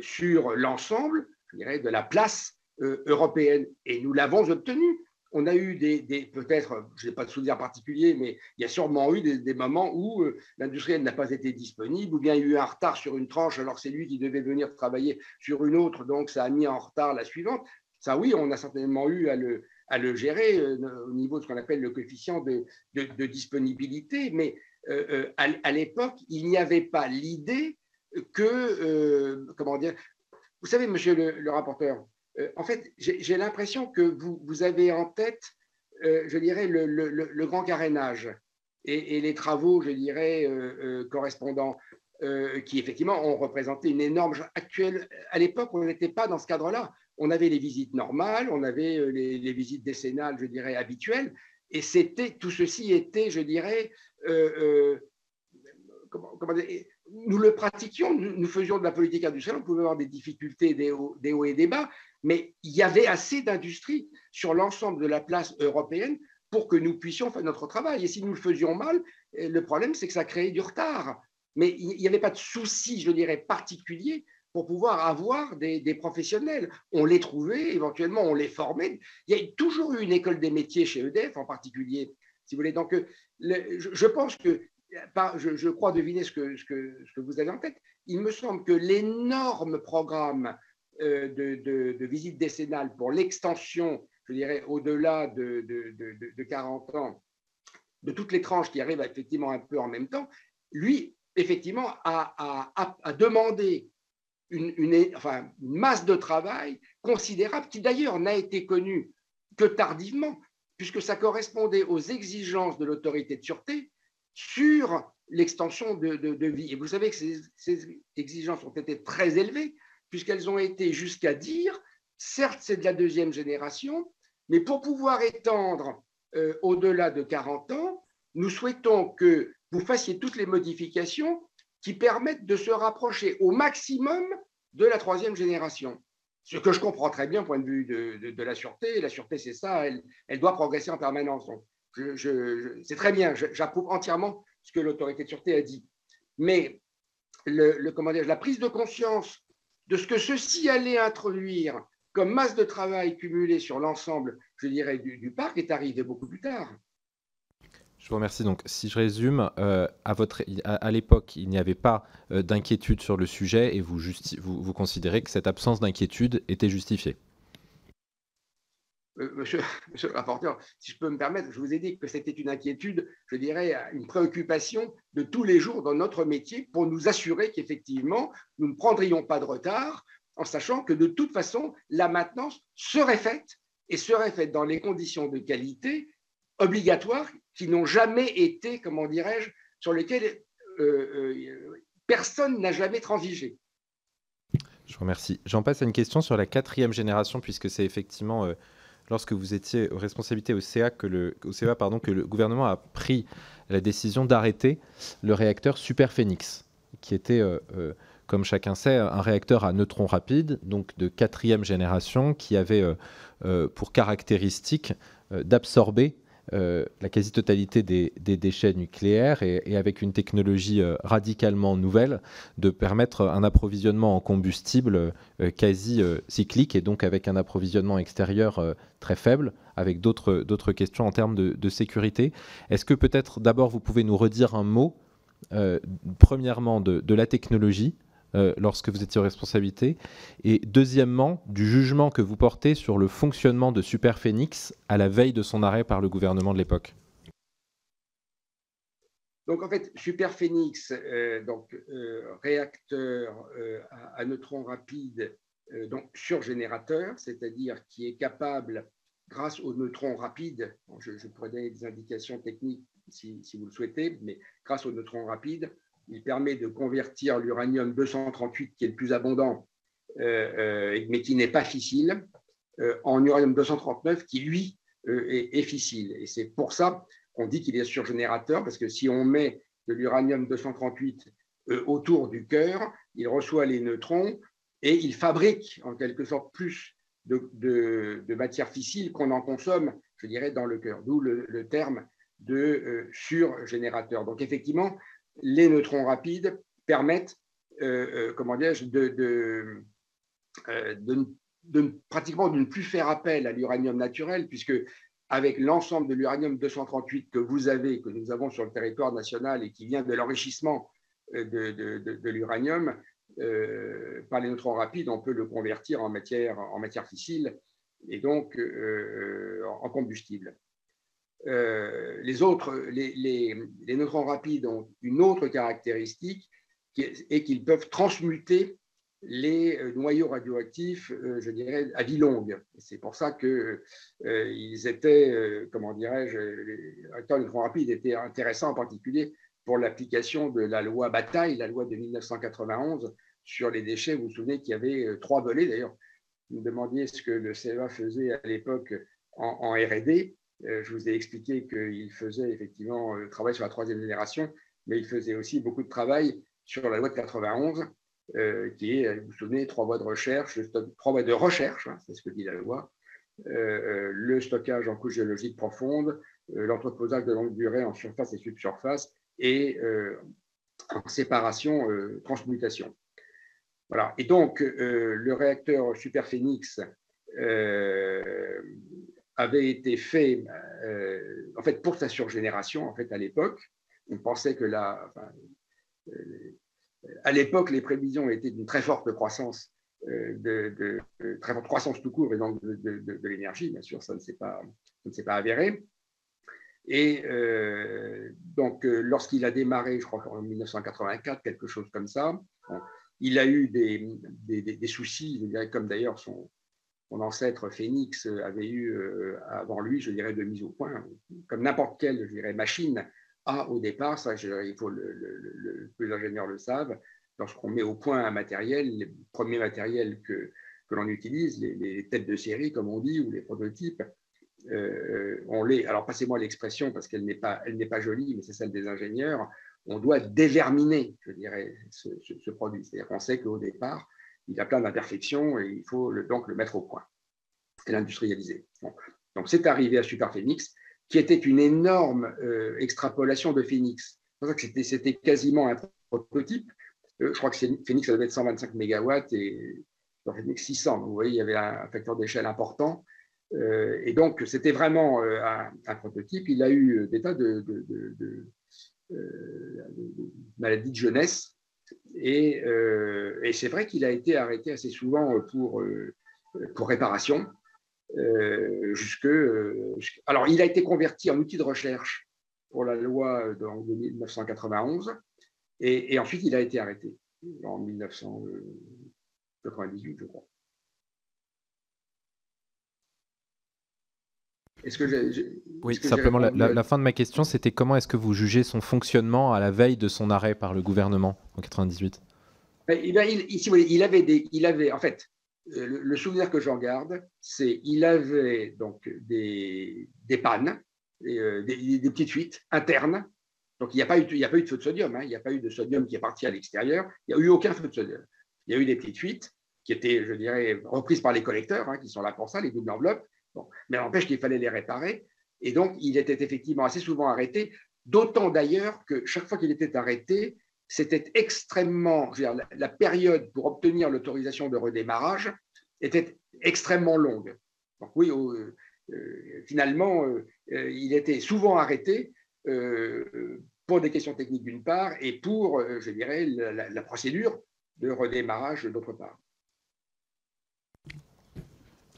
[SPEAKER 2] sur l'ensemble, de la place européenne. Et nous l'avons obtenu on a eu des, peut-être, je n'ai pas de souvenir particulier, mais il y a sûrement eu des, moments où euh, l'industriel n'a pas été disponible, ou bien il y a eu un retard sur une tranche alors que c'est lui qui devait venir travailler sur une autre, donc ça a mis en retard la suivante. Ça, oui, on a certainement eu à le, gérer euh, au niveau de ce qu'on appelle le coefficient de, disponibilité, mais euh, à, l'époque, il n'y avait pas l'idée que, comment dire, vous savez, monsieur le rapporteur, en fait, j'ai l'impression que vous, avez en tête, euh, je dirais, le, grand carénage et, les travaux, je dirais, euh, correspondants, qui effectivement ont représenté une énorme. Actuelle, à l'époque, on n'était pas dans ce cadre-là. On avait les visites normales, on avait les, visites décennales, je dirais, habituelles, et c'était tout ceci était, je dirais, comment, dire, nous le pratiquions, nous, faisions de la politique industrielle, on pouvait avoir des difficultés, des hauts et des bas, mais il y avait assez d'industrie sur l'ensemble de la place européenne pour que nous puissions faire notre travail. Et si nous le faisions mal, eh, le problème, c'est que ça créait du retard. Mais il n'y avait pas de souci, je dirais, particulier pour pouvoir avoir des, professionnels. On les trouvait, éventuellement, on les formait. Il y a toujours eu une école des métiers chez EDF en particulier, si vous voulez. Donc, euh, je, pense que, je, crois deviner ce que vous avez en tête, il me semble que l'énorme programme euh, de, visite décennale pour l'extension, je dirais, au-delà de, de, 40 ans, de toutes les tranches qui arrivent effectivement un peu en même temps, lui, effectivement, a, demandé une, masse de travail considérable qui d'ailleurs n'a été connue que tardivement, puisque ça correspondait aux exigences de l'autorité de sûreté sur l'extension de, vie. Et vous savez que ces, exigences ont été très élevées, puisqu'elles ont été jusqu'à dire, certes c'est de la deuxième génération, mais pour pouvoir étendre euh, au-delà de 40 ans, nous souhaitons que vous fassiez toutes les modifications qui permettent de se rapprocher au maximum de la troisième génération. Ce que je comprends très bien point de vue de, la sûreté. La sûreté, c'est ça, elle, doit progresser en permanence. c'est très bien, j'approuve entièrement ce que l'autorité de sûreté a dit. Mais le, la prise de conscience de ce que ceci allait introduire comme masse de travail cumulée sur l'ensemble, je dirais, du, parc est arrivé beaucoup plus tard.
[SPEAKER 3] Je vous remercie. Donc, si je résume, euh, à, votre, à, l'époque, il n'y avait pas euh, d'inquiétude sur le sujet et vous, vous, vous considérez que cette absence d'inquiétude était justifiée.
[SPEAKER 2] Monsieur, le rapporteur, si je peux me permettre, je vous ai dit que c'était une inquiétude, je dirais, une préoccupation de tous les jours dans notre métier pour nous assurer qu'effectivement, nous ne prendrions pas de retard en sachant que de toute façon, la maintenance serait faite et serait faite dans les conditions de qualité obligatoires qui n'ont jamais été, comment dirais-je, sur lesquelles euh, euh, personne n'a jamais transigé.
[SPEAKER 3] Je vous remercie. J'en passe à une question sur la quatrième génération, puisque c'est effectivement euh, lorsque vous étiez aux responsabilités au CA que le, CEA, que le gouvernement a pris la décision d'arrêter le réacteur Super Phoenix, qui était, euh, euh, comme chacun sait, un réacteur à neutrons rapides, donc de quatrième génération, qui avait pour caractéristique d'absorber euh, la quasi-totalité des, déchets nucléaires et, avec une technologie euh, radicalement nouvelle de permettre un approvisionnement en combustible euh, quasi cyclique et donc avec un approvisionnement extérieur très faible, avec d'autres questions en termes de, sécurité. Est-ce que peut-être d'abord vous pouvez nous redire un mot, premièrement de la technologie euh, lorsque vous étiez aux responsabilités Et deuxièmement, du jugement que vous portez sur le fonctionnement de Super Phoenix à la veille de son arrêt par le gouvernement de l'époque.
[SPEAKER 2] Donc en fait, Super Phoenix, euh, donc, euh, réacteur à, neutrons rapides, donc surgénérateur, c'est-à-dire qui est capable, grâce aux neutrons rapides, je, je pourrais donner des indications techniques si, vous le souhaitez, mais grâce aux neutrons rapides, il permet de convertir l'uranium 238, qui est le plus abondant, euh, euh, mais qui n'est pas fissile, euh, en uranium 239, qui lui est, fissile. Et c'est pour ça qu'on dit qu'il est surgénérateur, parce que si on met de l'uranium 238 autour du cœur, il reçoit les neutrons et il fabrique en quelque sorte plus de, matière fissile qu'on en consomme, je dirais, dans le cœur, d'où le, terme de surgénérateur. Donc effectivement, les neutrons rapides permettent, euh, euh, comment dirais-je, de, euh, pratiquement de ne plus faire appel à l'uranium naturel, puisque avec l'ensemble de l'uranium 238 que vous avez, que nous avons sur le territoire national et qui vient de l'enrichissement de, l'uranium, par les neutrons rapides, on peut le convertir en matière fissile et donc en combustible. Euh, les autres, les, neutrons rapides ont une autre caractéristique est, qu'ils peuvent transmuter les euh, noyaux radioactifs, euh, je dirais, à vie longue. C'est pour ça qu'ils ils étaient, comment dirais-je, les neutrons rapides étaient intéressants en particulier pour l'application de la loi Bataille, la loi de 1991 sur les déchets. Vous vous souvenez qu'il y avait trois volets d'ailleurs. Vous me demandiez ce que le CEA faisait à l'époque en R&D. Euh, je vous ai expliqué qu'il faisait effectivement le euh, travail sur la troisième génération, mais il faisait aussi beaucoup de travail sur la loi de 91, euh, qui est, vous vous souvenez, trois voies de recherche, trois voies de recherche, hein, c'est ce que dit la loi, le stockage en couche géologique profonde, l'entreposage de longue durée en surface et subsurface, et en séparation, transmutation. Voilà. Et donc, le réacteur Superphénix avait été fait euh, en fait pour sa surgénération en fait à l'époque. On pensait que la, euh, à l'époque les prévisions étaient d'une très forte croissance, euh, de, très forte croissance tout court et donc de, l'énergie. Bien sûr, ça ne s'est pas, pas avéré. Et donc, lorsqu'il a démarré, je crois en 1984, quelque chose comme ça, il a eu des, des, des soucis, comme d'ailleurs son, mon ancêtre Phénix avait eu euh, avant lui, je dirais, de mise au point, comme n'importe quelle, je dirais, machine a au départ, ça, il faut le, les ingénieurs le savent, lorsqu'on met au point un matériel, les premiers matériels que, que l'on utilise, les, têtes de série, comme on dit, ou les prototypes, euh, on les, alors passez-moi l'expression parce qu'elle n'est pas, elle n'est pas jolie, mais c'est celle des ingénieurs, on doit déverminer, je dirais, ce, ce produit. C'est-à-dire qu'on sait qu'au départ, il a plein d'imperfections et il faut donc le mettre au point et l'industrialiser. Donc, c'est arrivé à Super Phoenix, qui était une énorme euh, extrapolation de Phoenix. C'est c'était quasiment un prototype. Euh, je crois que Phoenix, ça devait être 125 MW et Super Phoenix 600. Donc, vous voyez, il y avait un facteur d'échelle important. Euh, et donc, c'était vraiment un, prototype. Il a eu des tas de maladies de jeunesse euh, et, c'est vrai qu'il a été arrêté assez souvent pour, euh, pour réparation. Euh, jusque, alors, il a été converti en outil de recherche pour la loi de 1991 et, ensuite il a été arrêté en 1998, je crois.
[SPEAKER 3] Est-ce que Oui, simplement, la, fin de ma question, c'était comment est-ce que vous jugez son fonctionnement à la veille de son arrêt par le gouvernement en 98
[SPEAKER 2] ben, il, il, avait des, il avait, en fait, euh, le, souvenir que j'en garde, c'est il avait donc des, des pannes, euh, des, des, petites fuites internes. Donc, il n'y a, pas eu, il a pas eu de feu de sodium. Hein. il n'y a pas eu de sodium qui est parti à l'extérieur. Il n'y a eu aucun feu de sodium. Il y a eu des petites fuites qui étaient, je dirais, reprises par les collecteurs, hein, qui sont là pour ça, les doubles enveloppes. Mais n'empêche qu'il fallait les réparer. Et donc, il était effectivement assez souvent arrêté, d'autant d'ailleurs que chaque fois qu'il était arrêté, c'était extrêmement, la, période pour obtenir l'autorisation de redémarrage était extrêmement longue. Donc oui, euh, euh, finalement, euh, il était souvent arrêté pour des questions techniques d'une part et pour, je dirais, la procédure de redémarrage d'autre part.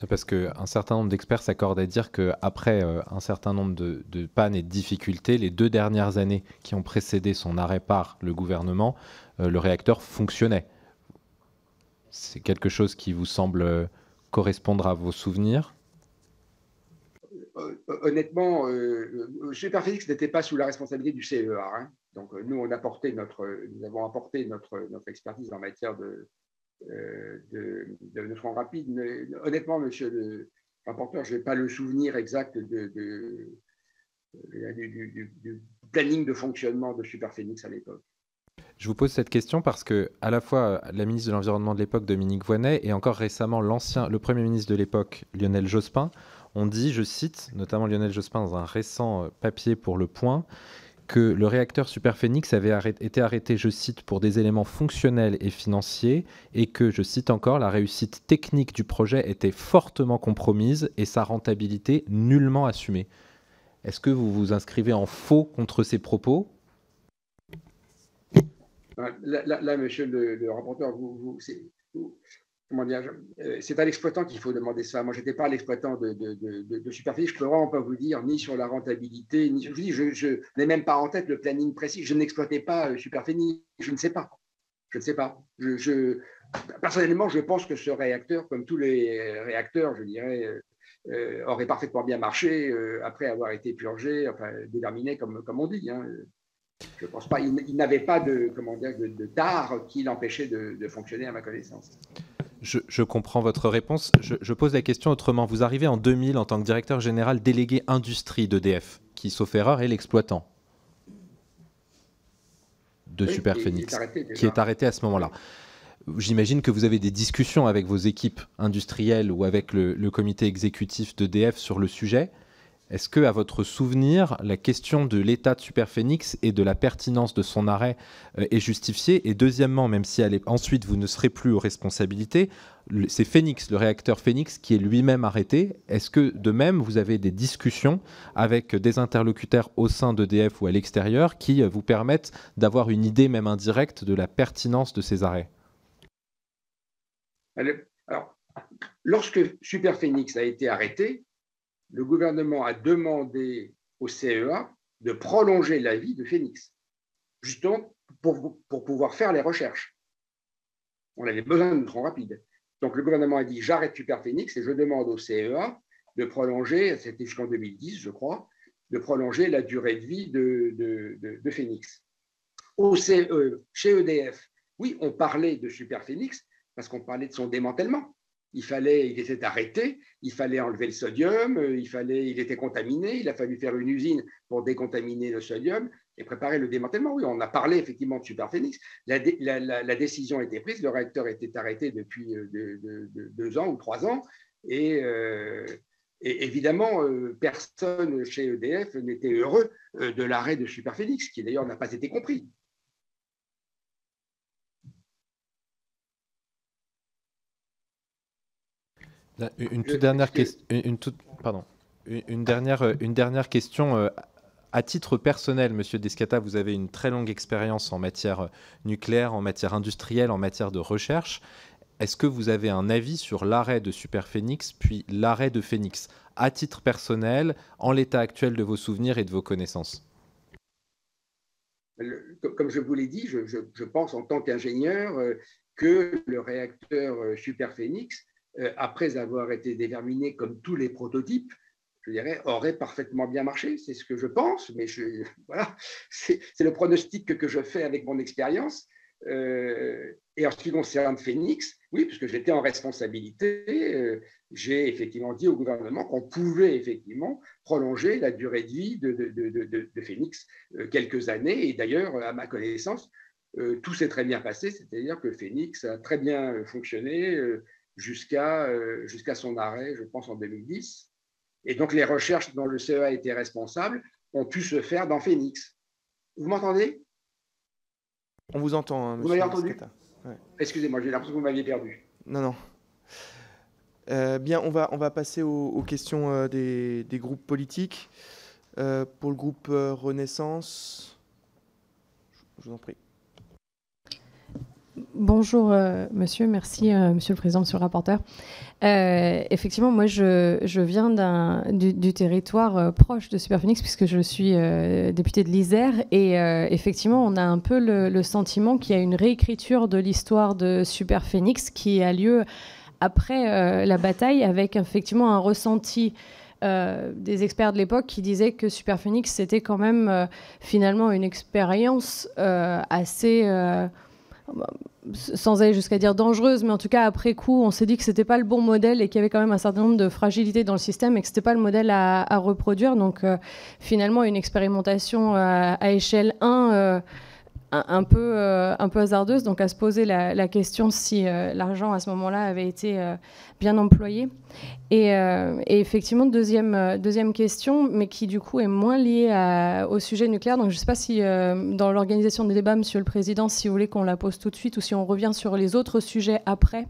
[SPEAKER 3] Parce qu'un certain nombre d'experts s'accordent à dire qu'après euh, un certain nombre de, pannes et de difficultés, les deux dernières années qui ont précédé son arrêt par le gouvernement, euh, le réacteur fonctionnait. C'est quelque chose qui vous semble euh, correspondre à vos souvenirs?
[SPEAKER 2] Honnêtement, Superphénix n'était pas sous la responsabilité du CEA. Hein. Donc nous, nous avons apporté notre expertise en matière de, euh, de, de, de rapide. honnêtement, monsieur le rapporteur, je n'ai pas le souvenir exact euh, du, planning de fonctionnement de Superphénix à l'époque.
[SPEAKER 3] Je vous pose cette question parce que à la fois la ministre de l'Environnement de l'époque, Dominique Voynet, et encore récemment l'ancien, le Premier ministre de l'époque, Lionel Jospin, ont dit, je cite, notamment Lionel Jospin dans un récent papier pour Le Point, que le réacteur Superphénix avait été arrêté, je cite, pour des éléments fonctionnels et financiers, et que, je cite encore, la réussite technique du projet était fortement compromise et sa rentabilité nullement assumée. Est-ce que vous vous inscrivez en faux contre ces propos?
[SPEAKER 2] Là, monsieur le, rapporteur, vous, euh, c'est à l'exploitant qu'il faut demander ça. Moi, je n'étais pas l'exploitant de, de, de, superficie. Je peux vraiment pas vous dire ni sur la rentabilité, ni. Je dis, je, n'ai même pas en tête le planning précis. Je n'exploitais pas euh, superficie. Je ne sais pas. Je ne sais pas. Je, personnellement, je pense que ce réacteur, comme tous les réacteurs, je dirais, euh, aurait parfaitement bien marché après avoir été purgé, enfin déterminé, comme, on dit. Hein. Je pense pas. Il, n'avait pas de, comment dire, de, de tard qui l'empêchait de fonctionner à ma connaissance.
[SPEAKER 3] Je, comprends votre réponse. Je, pose la question autrement. Vous arrivez en 2000 en tant que directeur général délégué industrie d'EDF, qui, sauf erreur, est l'exploitant de Super Phoenix, qui est arrêté à ce moment-là. J'imagine que vous avez des discussions avec vos équipes industrielles ou avec le, le comité exécutif d'EDF sur le sujet. Est-ce que, à votre souvenir, la question de l'état de Superphénix et de la pertinence de son arrêt euh, est justifiée? Et deuxièmement, même si ensuite vous ne serez plus aux responsabilités, c'est Phoenix, le réacteur Phoenix, qui est lui-même arrêté. Est-ce que, de même, vous avez des discussions avec des interlocuteurs au sein d'EDF ou à l'extérieur qui euh, vous permettent d'avoir une idée, même indirecte, de la pertinence de ces arrêts?
[SPEAKER 2] Alors, lorsque Superphénix a été arrêté, le gouvernement a demandé au CEA de prolonger la vie de Phoenix, justement pour, pouvoir faire les recherches. On avait besoin de tronc rapide. Donc le gouvernement a dit j'arrête Super Phoenix et je demande au CEA de prolonger, c'était jusqu'en 2010 je crois, de prolonger la durée de vie de, de, Phoenix. Au CE, chez EDF, oui, on parlait de Super Phoenix parce qu'on parlait de son démantèlement il fallait, il était arrêté, il fallait enlever le sodium, euh, il était contaminé, il a fallu faire une usine pour décontaminer le sodium et préparer le démantèlement. Oui, on a parlé effectivement de Superphénix. La, la, décision a été prise, le réacteur était arrêté depuis euh, deux ans ou trois ans et, euh, évidemment, personne chez EDF n'était heureux de l'arrêt de Superphénix, qui d'ailleurs n'a pas été compris.
[SPEAKER 3] Une toute dernière question. Une, toute, pardon. Une dernière, une dernière question. Euh, à titre personnel, Monsieur Descata, vous avez une très longue expérience en matière euh, nucléaire, en matière industrielle, en matière de recherche. Est-ce que vous avez un avis sur l'arrêt de Superphénix, puis l'arrêt de Phoenix, à titre personnel, en l'état actuel de vos souvenirs et de vos connaissances
[SPEAKER 2] Comme je vous l'ai dit, je, je, pense en tant qu'ingénieur euh, que le réacteur Superphénix euh, après avoir été déterminé comme tous les prototypes, je dirais, aurait parfaitement bien marché. C'est ce que je pense, mais voilà, c'est le pronostic que, je fais avec mon expérience. Euh, et en ce qui concerne Phoenix, oui, puisque j'étais en responsabilité, euh, j'ai effectivement dit au gouvernement qu'on pouvait effectivement prolonger la durée de vie de, Phoenix euh, quelques années. Et d'ailleurs, à ma connaissance, tout s'est très bien passé, c'est-à-dire que Phoenix a très bien fonctionné jusqu'à jusqu'à son arrêt, je pense, en 2010. Et donc, les recherches dont le CEA était responsable ont pu se faire dans Phoenix. Vous m'entendez?
[SPEAKER 1] On vous entend,
[SPEAKER 2] hein, Vous m'avez entendu? Excusez-moi, j'ai l'impression que vous m'aviez perdu.
[SPEAKER 1] Non, non. Euh, bien, on va, on va passer aux, questions euh, des, groupes politiques. Euh, pour le groupe Renaissance, je vous en prie.
[SPEAKER 4] Bonjour euh, monsieur, merci euh, monsieur le président, monsieur le rapporteur. Euh, effectivement, moi je, viens du, territoire proche de Superphénix puisque je suis député de l'Isère et effectivement on a un peu le, sentiment qu'il y a une réécriture de l'histoire de Superphénix qui a lieu après la bataille avec effectivement un ressenti des experts de l'époque qui disaient que Superphénix c'était quand même finalement une expérience assez sans aller jusqu'à dire dangereuse, mais en tout cas après coup, on s'est dit que c'était pas le bon modèle et qu'il y avait quand même un certain nombre de fragilités dans le système et que c'était pas le modèle à, reproduire. Donc euh, finalement, une expérimentation à, échelle 1 un peu, euh, un peu hasardeuse, donc à se poser la, question si euh, l'argent à ce moment-là avait été euh, bien employé. Et, effectivement, deuxième, deuxième question, mais qui du coup est moins liée au sujet nucléaire. Donc je ne sais pas si dans l'organisation des débats, Monsieur le Président, si vous voulez qu'on la pose tout de suite ou si on revient sur les autres sujets après.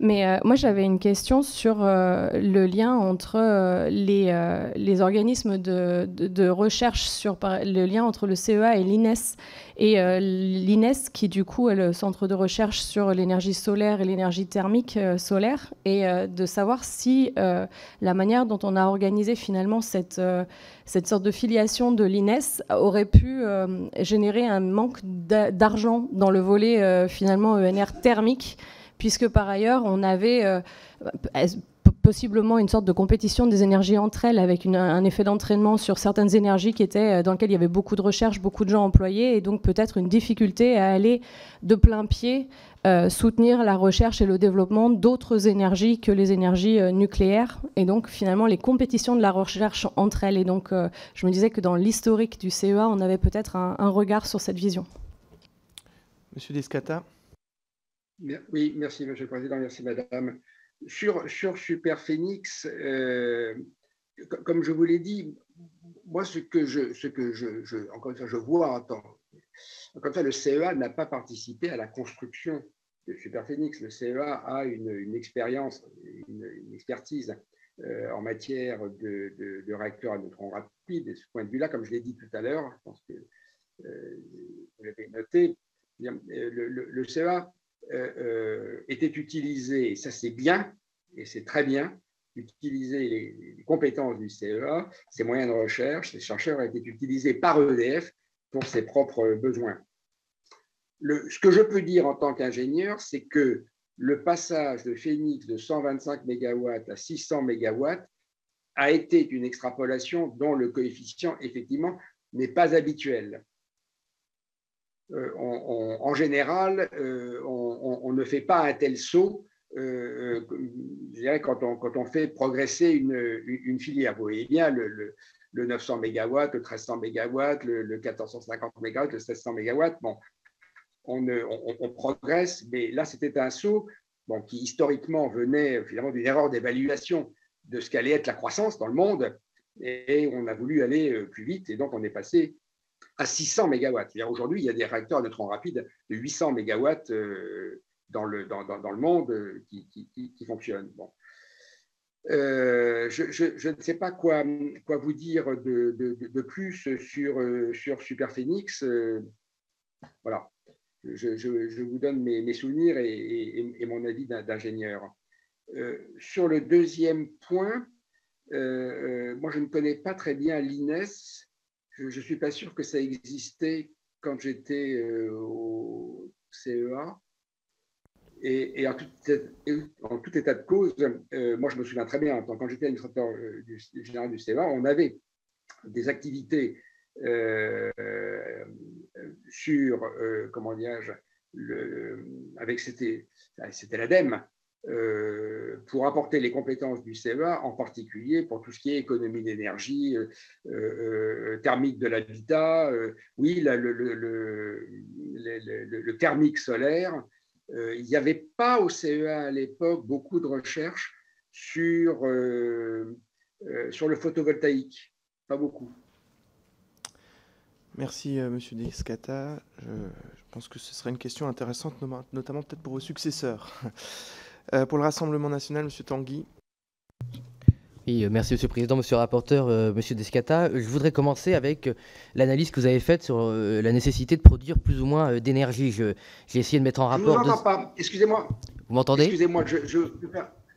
[SPEAKER 4] Mais moi, j'avais une question sur le lien entre les, les, organismes de, de, recherche, sur le lien entre le CEA et l'INES. Et l'INES, qui du coup est le centre de recherche sur l'énergie solaire et l'énergie thermique solaire, et de savoir si la manière dont on a organisé finalement cette, cette sorte de filiation de l'INES aurait pu générer un manque d'argent dans le volet finalement ENR thermique puisque par ailleurs, on avait euh, possiblement une sorte de compétition des énergies entre elles, avec un effet d'entraînement sur certaines énergies qui étaient, euh, dans lesquelles il y avait beaucoup de recherche, beaucoup de gens employés, et donc peut-être une difficulté à aller de plein pied euh, soutenir la recherche et le développement d'autres énergies que les énergies nucléaires, et donc finalement les compétitions de la recherche entre elles. Et donc je me disais que dans l'historique du CEA, on avait peut-être un, un regard sur cette vision.
[SPEAKER 1] Monsieur Descata.
[SPEAKER 2] Oui, merci Monsieur le Président, merci Madame. Sur, sur Super euh, comme je vous l'ai dit, moi ce que je, vois en fois, le CEA n'a pas participé à la construction de Super Phoenix. Le CEA a une, expérience, une, expertise euh, en matière de, de, réacteurs à neutrons rapides. De ce point de vue-là, comme je l'ai dit tout à l'heure, je pense que euh, vous l'avez noté, le, le CEA euh, euh, était utilisé, ça c'est bien, et c'est très bien, utiliser les, compétences du CEA, ses moyens de recherche, les chercheurs étaient utilisés par EDF pour ses propres besoins. Ce que je peux dire en tant qu'ingénieur, c'est que le passage de Phoenix de 125 MW à 600 MW a été une extrapolation dont le coefficient, effectivement, n'est pas habituel. Euh, en général, euh, on, ne fait pas un tel saut euh, quand on, fait progresser une, filière. Vous voyez bien le, 900 MW, le 1300 MW, le, 1450 MW, le 1600 MW. Bon, on, progresse, mais là, c'était un saut qui historiquement venait finalement d'une erreur d'évaluation de ce qu'allait être la croissance dans le monde. Et on a voulu aller plus vite, et donc on est passé à 600 MW. Aujourd'hui, il y a des réacteurs à neutrons rapides de 800 MW euh, dans, le, monde euh, qui, fonctionnent. Bon. Euh, je, ne sais pas quoi, vous dire de, plus sur, sur voilà, je, vous donne mes, souvenirs et, mon avis d'ingénieur. sur le deuxième point, moi je ne connais pas très bien l'INES je ne suis pas sûr que ça existait quand j'étais euh, au CEA. Et, en, tout, état de cause, moi je me souviens très bien, quand j'étais administrateur du, général du CEVA, on avait des activités sur, comment dirais-je, avec c'était l'ADEME, euh, pour apporter les compétences du CEA, en particulier pour tout ce qui est économie d'énergie, euh, euh, thermique de l'habitat, oui, le, thermique solaire. il n'y avait pas au CEA à l'époque beaucoup de recherches sur, sur le photovoltaïque, pas beaucoup.
[SPEAKER 1] Merci, Monsieur Descata. Je, pense que ce serait une question intéressante, notamment peut-être pour vos successeurs. Euh, pour le Rassemblement national, M. Tanguy.
[SPEAKER 5] Oui, euh, merci Monsieur le Président, Monsieur le rapporteur, euh, Monsieur Descata. Je voudrais commencer avec l'analyse que vous avez faite sur la nécessité de produire plus ou moins d'énergie. J'ai essayé de mettre en rapport.
[SPEAKER 2] Je ne vous pas. Excusez-moi.
[SPEAKER 5] Vous m'entendez?
[SPEAKER 2] Excusez-moi. Je,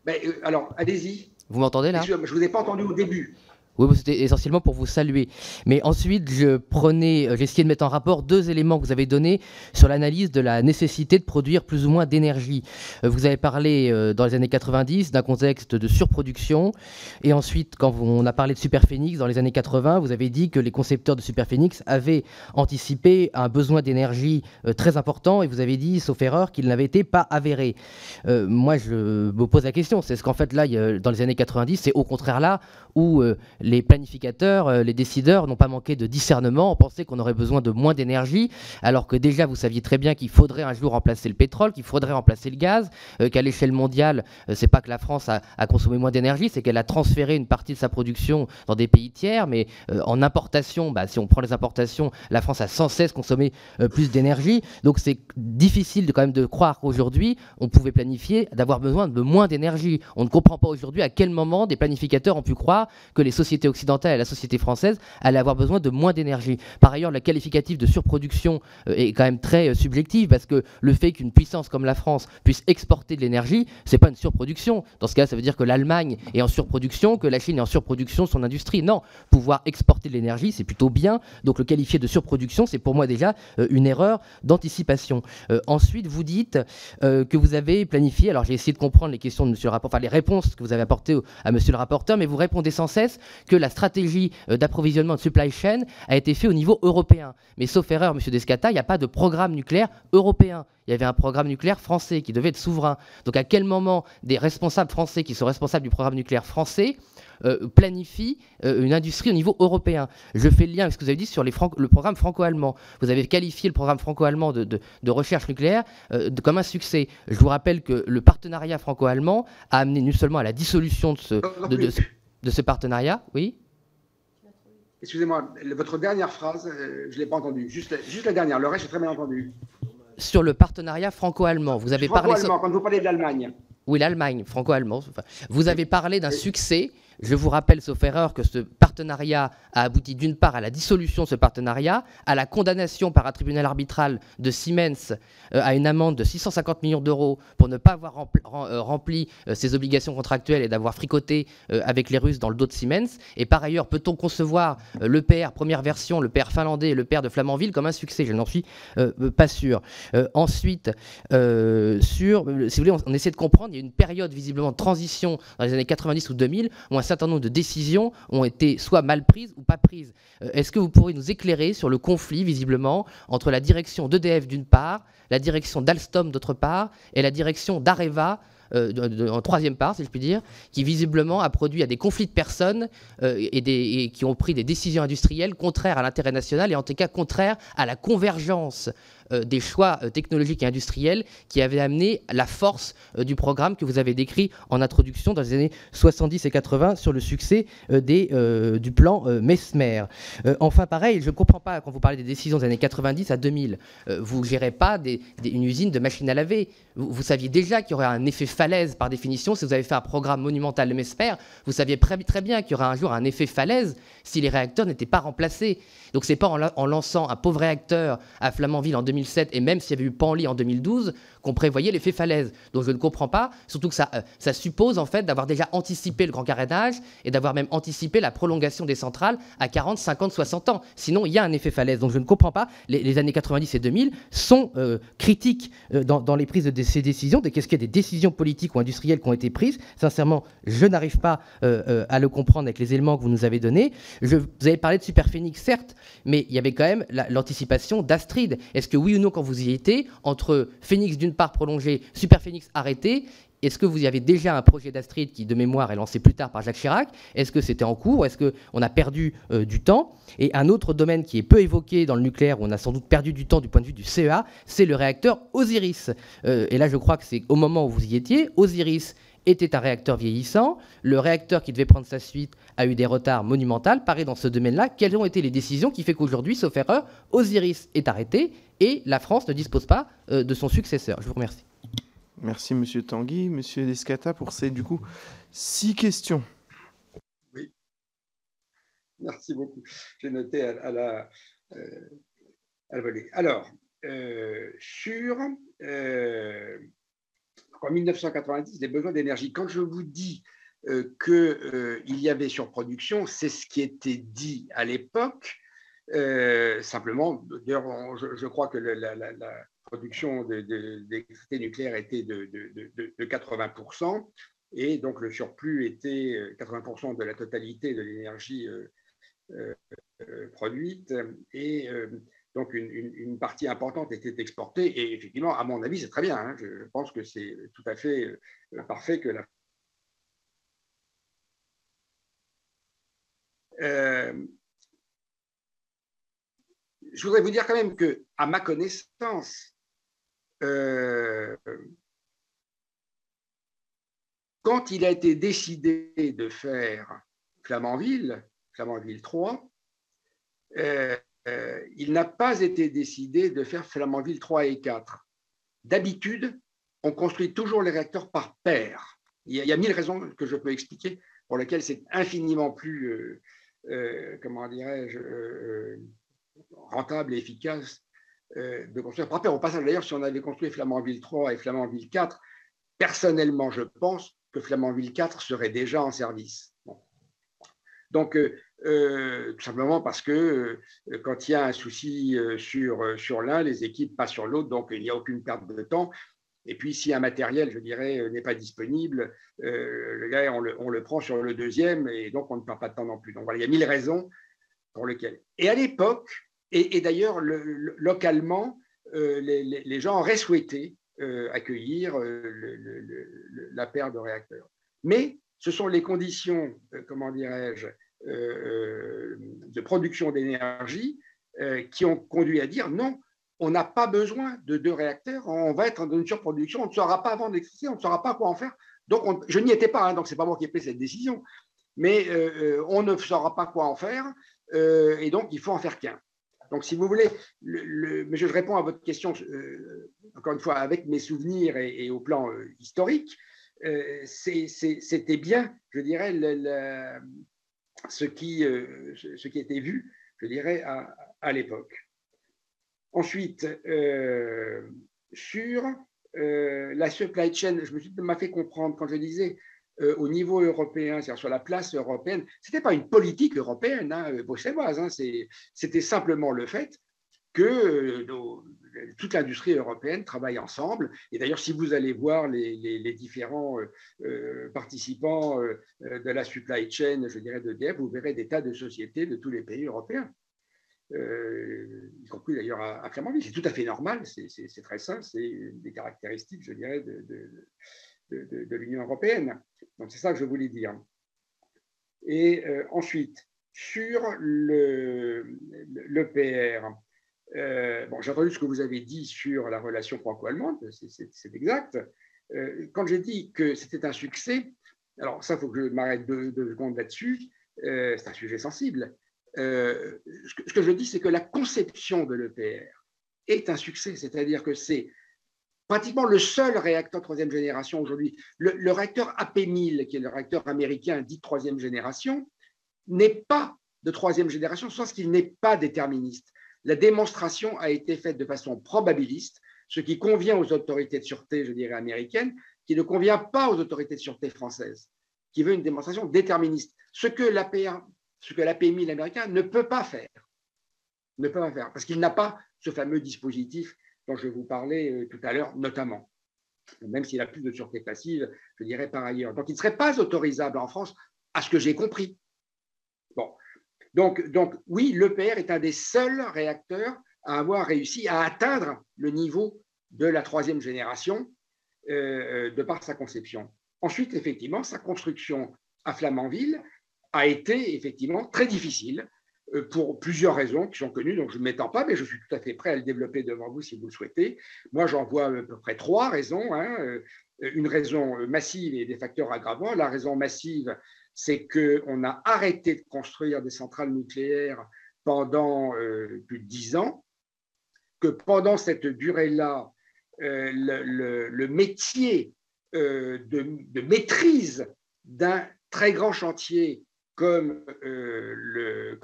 [SPEAKER 2] ben, alors, allez-y.
[SPEAKER 5] Vous m'entendez là?
[SPEAKER 2] Je ne vous ai pas entendu au début.
[SPEAKER 5] Oui, c'était essentiellement pour vous saluer. Mais ensuite, je prenais, euh, essayé de mettre en rapport deux éléments que vous avez donnés sur l'analyse de la nécessité de produire plus ou moins d'énergie. Euh, vous avez parlé euh, dans les années 90 d'un contexte de surproduction. Et ensuite, quand on a parlé de Superphénix dans les années 80, vous avez dit que les concepteurs de Superphénix avaient anticipé un besoin d'énergie très important. Et vous avez dit, sauf erreur, qu'il n'avait été pas avéré. moi, je me pose la question. C'est ce qu'en fait, là, dans les années 90, c'est au contraire là où les planificateurs, euh, les décideurs n'ont pas manqué de discernement. On pensait qu'on aurait besoin de moins d'énergie, alors que déjà vous saviez très bien qu'il faudrait un jour remplacer le pétrole, qu'il faudrait remplacer le gaz, euh, qu'à l'échelle mondiale, ce euh, c'est pas que la France a, consommé moins d'énergie, c'est qu'elle a transféré une partie de sa production dans des pays tiers, mais en importation, bah, si on prend les importations, la France a sans cesse consommé plus d'énergie. Donc c'est difficile de, quand même de croire qu'aujourd'hui on pouvait planifier d'avoir besoin de moins d'énergie. On ne comprend pas aujourd'hui à quel moment des planificateurs ont pu croire que les sociétés occidentale et la société française allaient avoir besoin de moins d'énergie. Par ailleurs, le qualificatif de surproduction euh, est quand même très euh, subjectif parce que le fait qu'une puissance comme la France puisse exporter de l'énergie, c'est pas une surproduction. Dans ce cas, ça veut dire que l'Allemagne est en surproduction, que la Chine est en surproduction son industrie. Non, pouvoir exporter de l'énergie, c'est plutôt bien. Donc le qualifier de surproduction, c'est pour moi déjà euh, une erreur d'anticipation. ensuite, vous dites que vous avez planifié. Alors j'ai essayé de comprendre les questions de Monsieur le rapporteur, enfin les réponses que vous avez apportées à Monsieur le rapporteur, mais vous répondez sans cesse que la stratégie euh, d'approvisionnement de supply chain a été faite au niveau européen. Mais sauf erreur, M. Descata, il n'y a pas de programme nucléaire européen. Il y avait un programme nucléaire français qui devait être souverain. Donc à quel moment des responsables français qui sont responsables du programme nucléaire français euh, planifient euh, une industrie au niveau européen? Je fais le lien avec ce que vous avez dit sur les le programme franco-allemand. Vous avez qualifié le programme franco-allemand de, recherche nucléaire comme un succès. Je vous rappelle que le partenariat franco-allemand a amené non seulement à la dissolution de ce, de ce partenariat, oui
[SPEAKER 2] Excusez-moi, votre dernière phrase, euh, je ne l'ai pas entendue. Juste, juste la dernière, le reste, j'ai très bien entendu.
[SPEAKER 5] Sur le partenariat franco-allemand, vous avez parlé.
[SPEAKER 2] Franco-allemand, quand vous parlez de l'Allemagne.
[SPEAKER 5] Oui, l'Allemagne, franco-allemand. Vous avez parlé d'un succès je vous rappelle, sauf erreur, que ce partenariat a abouti d'une part à la dissolution de ce partenariat, à la condamnation par un tribunal arbitral de Siemens euh, à une amende de 650 millions d'euros pour ne pas avoir euh, rempli, euh, ses obligations contractuelles et d'avoir fricoté avec les Russes dans le dos de Siemens. Et par ailleurs, peut-on concevoir l'EPR première version, le l'EPR finlandais et l'EPR de Flamanville comme un succès? Je n'en suis pas sûr. ensuite, si vous voulez, on, essaie de comprendre, il y a une période visiblement de transition dans les années 90 ou 2000 où un certain nombre de décisions ont été soit mal prises ou pas prises. Euh, est-ce que vous pourriez nous éclairer sur le conflit, visiblement, entre la direction d'EDF d'une part, la direction d'Alstom d'autre part, et la direction d'Areva euh, en troisième part, si je puis dire, qui visiblement a produit à des conflits de personnes euh, et, et, qui ont pris des décisions industrielles contraires à l'intérêt national et en tout cas contraires à la convergence des choix euh, technologiques et industriels qui avaient amené la force euh, du programme que vous avez décrit en introduction dans les années 70 et 80 sur le succès du plan Mesmer. enfin, pareil, je ne comprends pas quand vous parlez des décisions des années 90 à 2000. vous ne gérez pas une usine de machines à laver. Vous, saviez déjà qu'il y aurait un effet falaise par définition. Si vous avez fait un programme monumental Mesmer, vous saviez très bien qu'il y aurait un jour un effet falaise si les réacteurs n'étaient pas remplacés. Donc c'est pas en, en, lançant un pauvre réacteur à Flamanville en 2000 2007 et même s'il y avait eu Panly en 2012, qu'on prévoyait l'effet falaise. Donc je ne comprends pas, surtout que ça, euh, ça suppose en fait d'avoir déjà anticipé le grand carénage et d'avoir même anticipé la prolongation des centrales à 40, 50, 60 ans. Sinon, il y a un effet falaise. Donc je ne comprends pas. Les, années 90 et 2000 sont euh, critiques euh, dans, les prises de ces décisions. Qu'est-ce qu'il y a des décisions politiques ou industrielles qui ont été prises Sincèrement, je n'arrive pas à le comprendre avec les éléments que vous nous avez donnés. Je, vous avez parlé de Superphénix, certes, mais il y avait quand même l'anticipation d'Astrid. Est-ce que oui ou non, quand vous y étiez, entre Phoenix d'une part prolongé, Super Phoenix arrêté, est-ce que vous y avez déjà un projet d'Astrid qui, de mémoire, est lancé plus tard par Jacques Chirac? Est-ce que c'était en cours? Est-ce qu'on a perdu euh, du temps? Et un autre domaine qui est peu évoqué dans le nucléaire, où on a sans doute perdu du temps du point de vue du CEA, c'est le réacteur Osiris. Euh, et là, je crois que c'est au moment où vous y étiez, Osiris était un réacteur vieillissant. Le réacteur qui devait prendre sa suite a eu des retards monumentaux. Pareil dans ce domaine-là, quelles ont été les décisions qui fait qu'aujourd'hui, sauf erreur, Osiris est arrêté et la France ne dispose pas euh, de son successeur Je vous remercie.
[SPEAKER 1] Merci Monsieur Tanguy. Monsieur Descata pour ces du coup six questions.
[SPEAKER 2] Oui. Merci beaucoup. J'ai noté à, la, euh, à volée. Alors, euh, sur en 1990 les besoins d'énergie. Quand je vous dis euh, qu'il euh, y avait surproduction, c'est ce qui était dit à l'époque. Euh, simplement, d'ailleurs, je, crois que la, production d'électricité nucléaire était de, 80%, et donc le surplus était 80% de la totalité de l'énergie produite. Et donc, une, partie importante était exportée. Et effectivement, à mon avis, c'est très bien. Hein. Je, pense que c'est tout à fait euh, parfait que la. Euh, je voudrais vous dire quand même que, à ma connaissance, euh, quand il a été décidé de faire Flamanville, Flamanville 3, euh, il n'a pas été décidé de faire Flamanville 3 et 4. D'habitude, on construit toujours les réacteurs par paire. Il y, a, mille raisons que je peux expliquer pour lesquelles c'est infiniment plus, euh, euh, comment dirais-je, rentable et efficace de construire par paire. Au passage, d'ailleurs, si on avait construit Flamanville 3 et Flamanville 4, personnellement, je pense que Flamanville 4 serait déjà en service. Donc, euh, tout simplement parce que euh, quand il y a un souci euh, sur, sur l'un, les équipes passent sur l'autre, donc il n'y a aucune perte de temps. Et puis, si un matériel, je dirais, n'est pas disponible, le on le, on le, prend sur le deuxième et donc on ne perd pas de temps non plus. Donc voilà, il y a mille raisons pour lesquelles. Et à l'époque, et, d'ailleurs, localement, les, les, gens auraient souhaité accueillir la paire de réacteurs. Mais ce sont les conditions, comment dirais-je, euh, de production d'énergie euh, qui ont conduit à dire non, on n'a pas besoin de deux réacteurs, on va être dans une surproduction, on ne saura pas vendre l'électricité, on ne saura pas quoi en faire. Donc, je n'y étais pas, hein, donc ce n'est pas moi qui ai pris cette décision, mais euh, on ne saura pas quoi en faire, et donc il faut en faire qu'un. Donc, si vous voulez, mais je réponds à votre question, encore une fois, avec mes souvenirs et, au plan historique, c'était bien, je dirais, ce qui, euh, ce qui était vu, je dirais, à, l'époque. Ensuite, euh, sur euh, la supply chain, je me suis m'a fait comprendre quand je disais au niveau européen, c'est-à-dire sur la place européenne, ce n'était pas une politique européenne hein, bruxelloise, hein, c'était simplement le fait que toute l'industrie européenne travaille ensemble. Et d'ailleurs, si vous allez voir les, différents euh, euh, participants euh, de la supply chain, je dirais, de d'EDF, vous verrez des tas de sociétés de tous les pays européens. y compris d'ailleurs à, Clermont-Ville. C'est tout à fait normal, c'est très simple, c'est des caractéristiques, je dirais, de, de, l'Union européenne. Donc c'est ça que je voulais dire. Et ensuite, sur l'EPR, euh, bon, j'ai entendu ce que vous avez dit sur la relation franco-allemande, c'est exact. Euh, quand j'ai dit que c'était un succès, alors ça, il faut que je m'arrête deux, secondes là-dessus, euh, c'est un sujet sensible. Ce que, je dis, c'est que la conception de l'EPR est un succès, c'est-à-dire que c'est pratiquement le seul réacteur troisième génération aujourd'hui. Le, réacteur AP1000, qui est le réacteur américain dit troisième génération, n'est pas de troisième génération, sens qu'il n'est pas déterministe. La démonstration a été faite de façon probabiliste, ce qui convient aux autorités de sûreté, je dirais, américaines, qui ne convient pas aux autorités de sûreté françaises, qui veut une démonstration déterministe. Ce que ce que l'APMI, l'américain, ne peut pas faire. Ne peut pas faire, parce qu'il n'a pas ce fameux dispositif dont je vous parlais euh, tout à l'heure, notamment même s'il a plus de sûreté passive, je dirais par ailleurs. Donc, il ne serait pas autorisable en France, à ce que j'ai compris. Bon. Donc, oui, l'EPR est un des seuls réacteurs à avoir réussi à atteindre le niveau de la troisième génération euh, de par sa conception. Ensuite, effectivement, sa construction à Flamanville a été effectivement très difficile euh, pour plusieurs raisons qui sont connues, donc je ne m'étends pas, mais je suis tout à fait prêt à le développer devant vous si vous le souhaitez. Moi, j'en vois à peu près trois raisons. Hein. Euh, une raison massive et des facteurs aggravants. La raison massive, c'est qu'on a arrêté de construire des centrales nucléaires pendant euh, plus de dix ans, que pendant cette durée-là, le, métier de, maîtrise d'un très grand chantier comme, euh,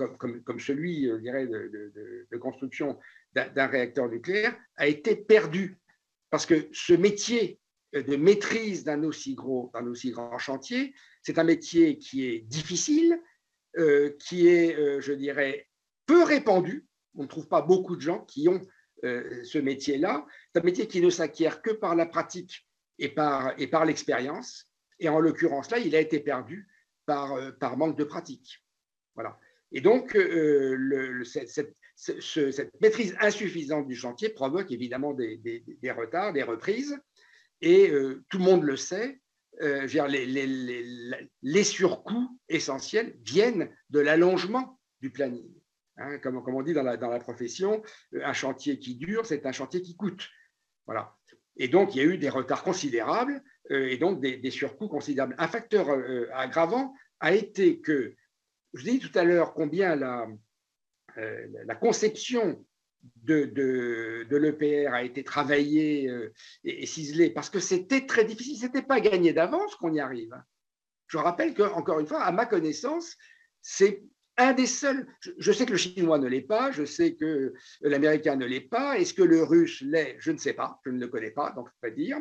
[SPEAKER 2] celui, de, construction d'un réacteur nucléaire a été perdu. Parce que ce métier de maîtrise d'un aussi gros, aussi grand chantier, c'est un métier qui est difficile, euh, qui est, euh, je dirais, peu répandu. On ne trouve pas beaucoup de gens qui ont ce métier-là. C'est un métier qui ne s'acquiert que par la pratique et par, et par l'expérience. Et en l'occurrence, là, il a été perdu euh, par, manque de pratique. Voilà. Et donc, euh, le, cette, maîtrise insuffisante du chantier provoque évidemment des, retards, des reprises, et euh, tout le monde le sait, les, les, surcoûts essentiels viennent de l'allongement du planning. Hein, comme, on dit dans la, profession, un chantier qui dure, c'est un chantier qui coûte. Voilà. Et donc, il y a eu des retards considérables et donc des, surcoûts considérables. Un facteur aggravant, a été que, je dis tout à l'heure combien euh, la conception de, de, l'EPR a été travaillée euh, et, ciselée, parce que c'était très difficile, ce n'était pas gagné d'avance qu'on y arrive. Je rappelle que, encore une fois, à ma connaissance, c'est un des seuls. Je, sais que le chinois ne l'est pas, je sais que l'américain ne l'est pas. Est-ce que le russe l'est Je ne sais pas, je ne le connais pas, donc je peux pas dire.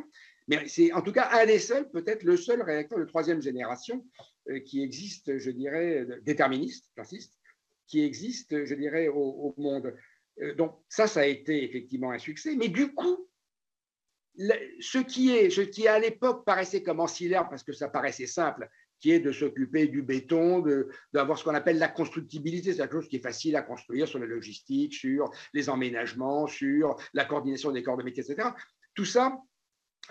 [SPEAKER 2] Mais c'est en tout cas un des seuls, peut-être le seul réacteur de troisième génération euh, qui existe, je dirais, déterministe, j'insiste, qui existe, je dirais, au, monde. Euh, donc ça, ça a été effectivement un succès. Mais du coup, ce qui, est, ce qui à l'époque paraissait comme ancillaire, parce que ça paraissait simple, qui est de s'occuper du béton, d'avoir ce qu'on appelle la constructibilité, c'est quelque chose qui est facile à construire sur la logistique, sur les emménagements, sur la coordination des corps de métier, etc. Tout ça,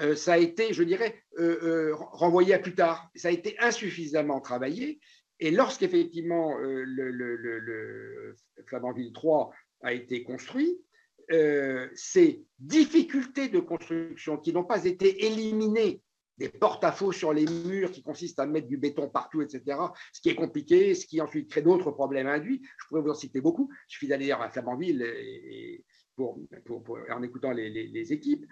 [SPEAKER 2] euh, ça a été, je dirais, euh, renvoyé à plus tard. Ça a été insuffisamment travaillé. Et lorsqu'effectivement le, le, le, Flamanville 3 a été construit, ces difficultés de construction qui n'ont pas été éliminées des porte-à-faux sur les murs qui consistent à mettre du béton partout, etc., ce qui est compliqué, ce qui ensuite crée d'autres problèmes induits. Je pourrais vous en citer beaucoup. Il suffit d'aller à Flamanville et, pour, en écoutant les, équipes,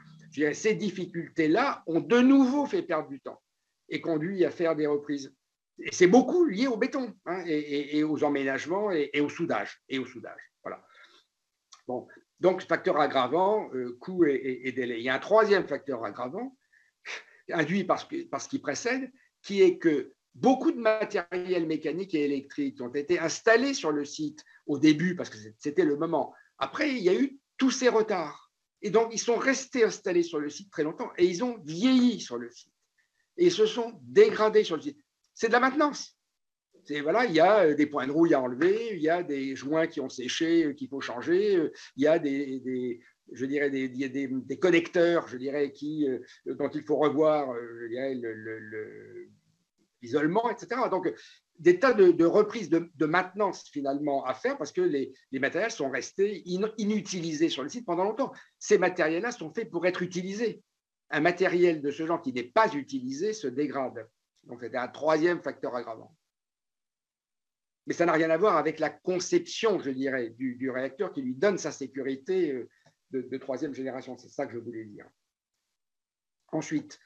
[SPEAKER 2] ces difficultés-là ont de nouveau fait perdre du temps et conduit à faire des reprises. Et c'est beaucoup lié au béton hein, et, aux emménagements et, au soudage. Et au soudage. Donc, facteur aggravant, euh, coût et, délai. Il y a un troisième facteur aggravant, induit par par ce qui précède, qui est que beaucoup de matériel mécanique et électrique ont été installés sur le site au début, parce que c'était le moment. Après, il y a eu tous ces retards. Et donc, ils sont restés installés sur le site très longtemps et ils ont vieilli sur le site. Et ils se sont dégradés sur le site. C'est de la maintenance. Voilà, il y a euh, des points de rouille à enlever, il y a des joints qui ont séché, euh, qu'il faut changer, euh, il y a des, je dirais, des, des, connecteurs, je dirais, qui, dont il faut revoir l'isolement, etc. Donc, des tas de, reprises de, maintenance finalement à faire parce que les, matériels sont restés inutilisés sur le site pendant longtemps. Ces matériels-là sont faits pour être utilisés. Un matériel de ce genre qui n'est pas utilisé se dégrade. Donc c'était un troisième facteur aggravant. Mais ça n'a rien à voir avec la conception, je dirais, du, réacteur qui lui donne sa sécurité euh, de, troisième génération. C'est ça que je voulais dire. Ensuite,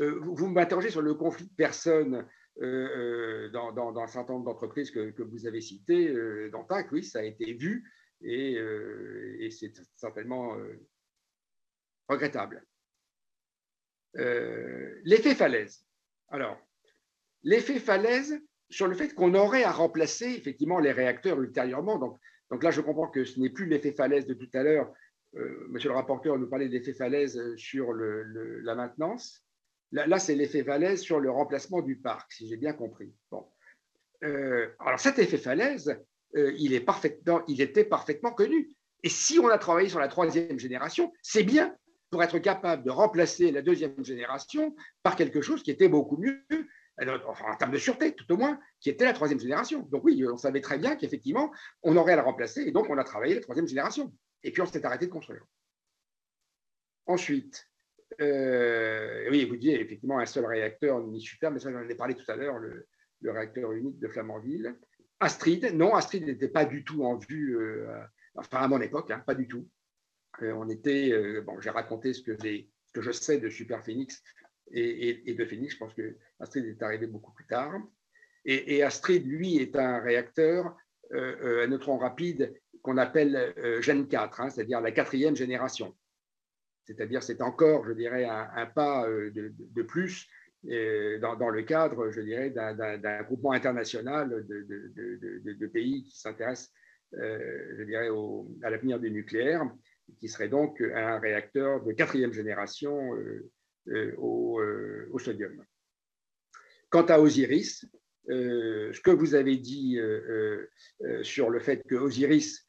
[SPEAKER 2] euh, vous m'interrogez sur le conflit de personnes euh, dans, un certain nombre d'entreprises que, vous avez citées, euh, dans TAC, oui, ça a été vu. et c'est certainement regrettable. L'effet falaise. Alors, l'effet falaise sur le fait qu'on aurait à remplacer effectivement les réacteurs ultérieurement. Donc, donc là, je comprends que ce n'est plus l'effet falaise de tout à l'heure. Euh, monsieur le rapporteur nous parlait d'effet falaise sur la maintenance. Là, c'est l'effet falaise sur le remplacement du parc, si j'ai bien compris. Bon. Euh, alors cet effet falaise, euh, il, est parfaitement, il était parfaitement connu. Et si on a travaillé sur la troisième génération, c'est bien pour être capable de remplacer la deuxième génération par quelque chose qui était beaucoup mieux, en termes de sûreté, tout au moins, qui était la troisième génération. Donc oui, on savait très bien qu'effectivement, on aurait à la remplacer, et donc on a travaillé la troisième génération. Et puis on s'est arrêté de construire. Ensuite, euh, oui, vous disiez effectivement un seul réacteur ni super, mais ça j'en ai parlé tout à l'heure, le, réacteur unique de Flamanville. Astrid, non, Astrid n'était pas du tout en vue, euh, enfin à mon époque, hein, pas du tout. Euh, on était, bon, j'ai raconté ce que, ce que je sais de Super Phoenix et, de Phoenix. Je pense que Astrid est arrivé beaucoup plus tard. Et, Astrid, lui, est un réacteur euh, euh, à neutrons rapides qu'on appelle euh, Gen 4, hein, c'est-à-dire la quatrième génération. C'est-à-dire, c'est encore, je dirais, un, pas de, plus dans, le cadre, je dirais, d'un groupement international de, pays qui s'intéressent, je dirais, à l'avenir du nucléaire, qui serait donc un réacteur de quatrième génération euh, euh, au, sodium. Quant à Osiris, euh, ce que vous avez dit sur le fait que Osiris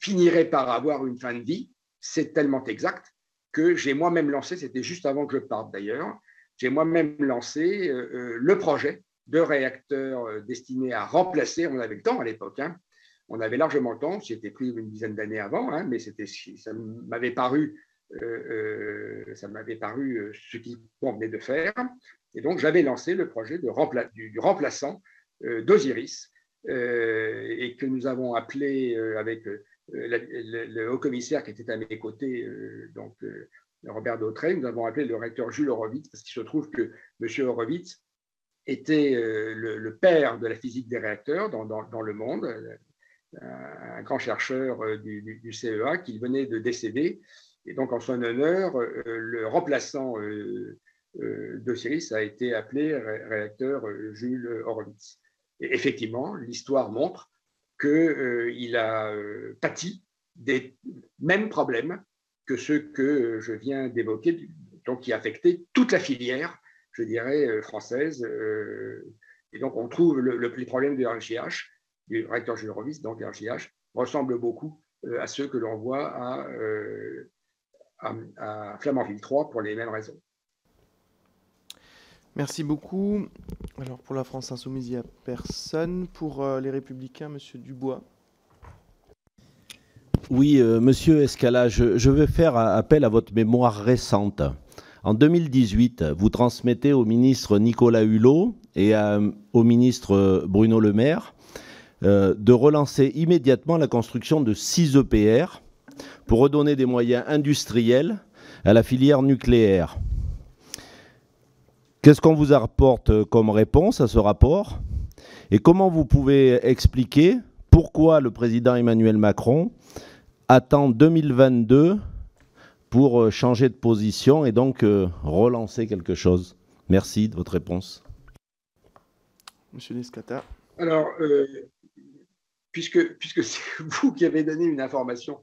[SPEAKER 2] finirait par avoir une fin de vie, c'est tellement exact que j'ai moi-même lancé, c'était juste avant que je parte d'ailleurs, j'ai moi-même lancé le projet de réacteur destiné à remplacer, on avait le temps à l'époque, hein, on avait largement le temps, c'était pris une dizaine d'années avant, hein, mais ça m'avait paru euh, euh, ça m'avait paru euh, ce qu'il convenait de faire. Et donc, j'avais lancé le projet du, remplaçant d'Osiris, et que nous avons appelé avec le, haut commissaire qui était à mes côtés, donc Robert Dautrey, nous avons appelé le recteur Jules Horowitz, parce qu'il se trouve que M. Horowitz était le, père de la physique des réacteurs dans, dans, le monde, un grand chercheur du, du CEA qui venait de décéder et donc, en son honneur, euh, le remplaçant euh, euh, d'Osiris a été appelé réacteur Jules Horowitz. Et effectivement, l'histoire montre qu'il a pâti des mêmes problèmes que ceux que je viens d'évoquer, donc qui affectaient toute la filière, je dirais, française. Et donc, on trouve le, les problèmes de RGH, du réacteur Jules Horowitz, donc RGH, ressemblent beaucoup à ceux que l'on voit à à, Flamanville 3 pour les mêmes raisons.
[SPEAKER 1] Merci beaucoup. Alors pour la France Insoumise, il n'y a personne. Pour euh, les Républicains, Monsieur Dubois.
[SPEAKER 6] Oui, euh, Monsieur Escala, je, je, vais faire appel à votre mémoire récente. En 2018, vous transmettez au ministre Nicolas Hulot et au ministre Bruno Le Maire euh, de relancer immédiatement la construction de 6 EPR pour redonner des moyens industriels à la filière nucléaire. Qu'est-ce qu'on vous apporte comme réponse à ce rapport? Et comment vous pouvez expliquer pourquoi le président Emmanuel Macron attend 2022 pour changer de position et donc euh, relancer quelque chose? Merci de votre réponse.
[SPEAKER 1] Monsieur Nescata.
[SPEAKER 2] Alors, euh, puisque, puisque c'est vous qui avez donné une information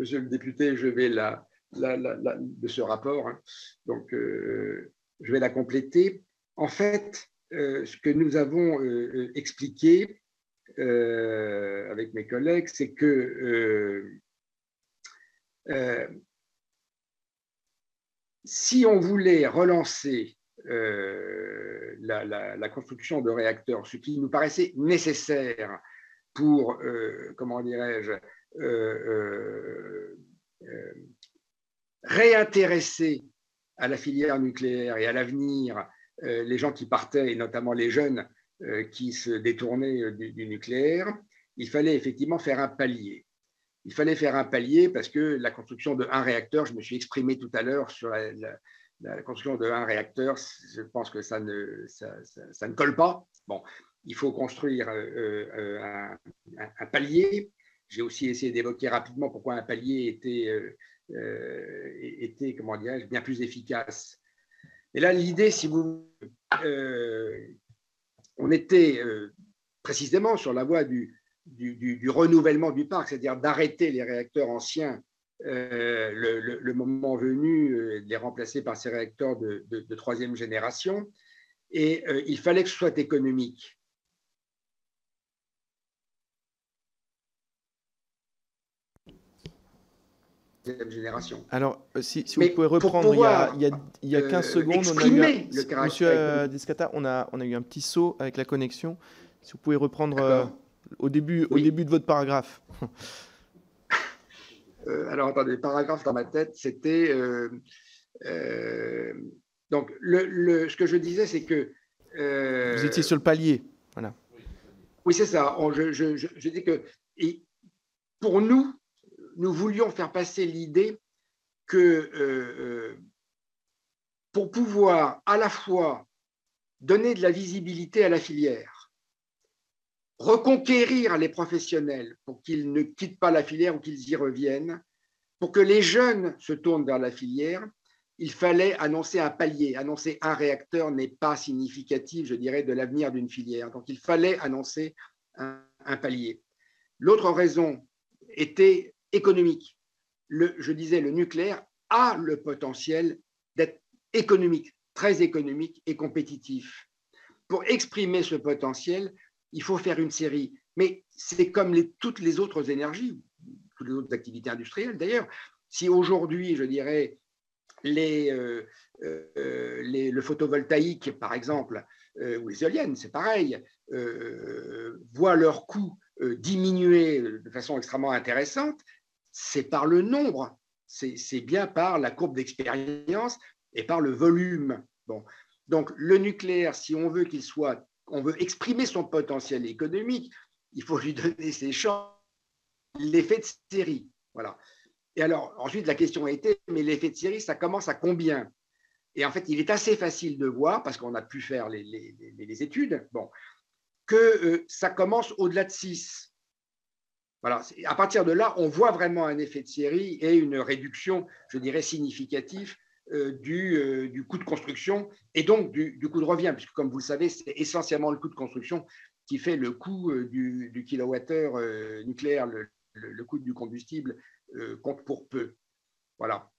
[SPEAKER 2] monsieur le député, je vais la, de ce rapport, hein. donc euh, je vais la compléter. En fait, euh, ce que nous avons euh, expliqué avec mes collègues, c'est que si on voulait relancer la, construction de réacteurs, ce qui nous paraissait nécessaire pour, comment dirais-je, réintéresser à la filière nucléaire et à l'avenir les gens qui partaient, et notamment les jeunes qui se détournaient du, nucléaire, il fallait effectivement faire un palier. Il fallait faire un palier parce que la construction de un réacteur, je me suis exprimé tout à l'heure sur la, construction de un réacteur, je pense que ça ne, ça, ne colle pas. Bon, il faut construire un, palier j'ai aussi essayé d'évoquer rapidement pourquoi un palier était, était comment bien plus efficace. Et là, l'idée, si vous. on était précisément sur la voie du, du, renouvellement du parc, c'est-à-dire d'arrêter les réacteurs anciens euh, le, moment venu, euh, de les remplacer par ces réacteurs de, troisième génération. Et euh, il fallait que ce soit économique. Génération.
[SPEAKER 1] Alors, si, vous pouvez reprendre, il, y a, 15 secondes, on a eu Monsieur Descata, on a, on a eu un petit saut avec la connexion. Si vous pouvez reprendre au début, au début de votre paragraphe.
[SPEAKER 2] Euh, alors, attendez, paragraphe dans ma tête, c'était. Euh, euh, donc, le, ce que je disais, c'est que.
[SPEAKER 1] Vous étiez sur le palier. Voilà.
[SPEAKER 2] Oui, c'est ça. je, je, je, dis que. Et pour nous, nous voulions faire passer l'idée que pour pouvoir à la fois donner de la visibilité à la filière, reconquérir les professionnels pour qu'ils ne quittent pas la filière ou qu'ils y reviennent, pour que les jeunes se tournent vers la filière, il fallait annoncer un palier. Annoncer un réacteur n'est pas significatif, je dirais, de l'avenir d'une filière. Donc il fallait annoncer un, palier. L'autre raison était économique. Le, je disais, le nucléaire a le potentiel d'être économique, très économique et compétitif. Pour exprimer ce potentiel, il faut faire une série. Mais c'est comme toutes les autres énergies, toutes les autres activités industrielles d'ailleurs. Si aujourd'hui, je dirais, euh, euh, le photovoltaïque, par exemple, euh, ou les éoliennes, c'est pareil, voient leur coût diminuer de façon extrêmement intéressante, c'est par le nombre, c'est bien par la courbe d'expérience et par le volume. Bon. Donc le nucléaire, si on veut qu'il soit on veut exprimer son potentiel économique, il faut lui donner ses chances, l'effet de série. Voilà. Et alors, ensuite, la question a été, mais l'effet de série, ça commence à combien? Et en fait, il est assez facile de voir, parce qu'on a pu faire les, études, que euh, ça commence au-delà de 6. Voilà. À partir de là, on voit vraiment un effet de série et une réduction, je dirais, significative euh, euh, du, coût de construction et donc du, coût de revient, puisque comme vous le savez, c'est essentiellement le coût de construction qui fait le coût euh, du, kilowattheure nucléaire, le, coût du combustible compte pour peu. Voilà.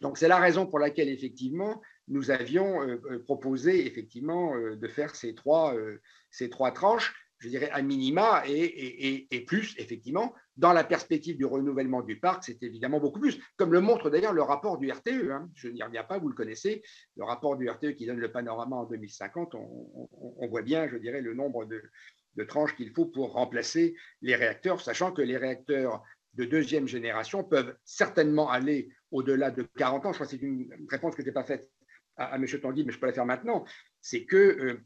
[SPEAKER 2] Donc c'est la raison pour laquelle effectivement nous avions proposé effectivement de faire ces trois, ces trois tranches je dirais, à minima et, plus, effectivement, dans la perspective du renouvellement du parc, c'est évidemment beaucoup plus, comme le montre d'ailleurs le rapport du RTE. Hein. Je n'y reviens pas, vous le connaissez, le rapport du RTE qui donne le panorama en 2050, on, voit bien, je dirais, le nombre de, tranches qu'il faut pour remplacer les réacteurs, sachant que les réacteurs de deuxième génération peuvent certainement aller au-delà de 40 ans. Je crois que c'est une réponse que je n'ai pas faite à, M. Tanguy, mais je peux la faire maintenant. C'est que euh,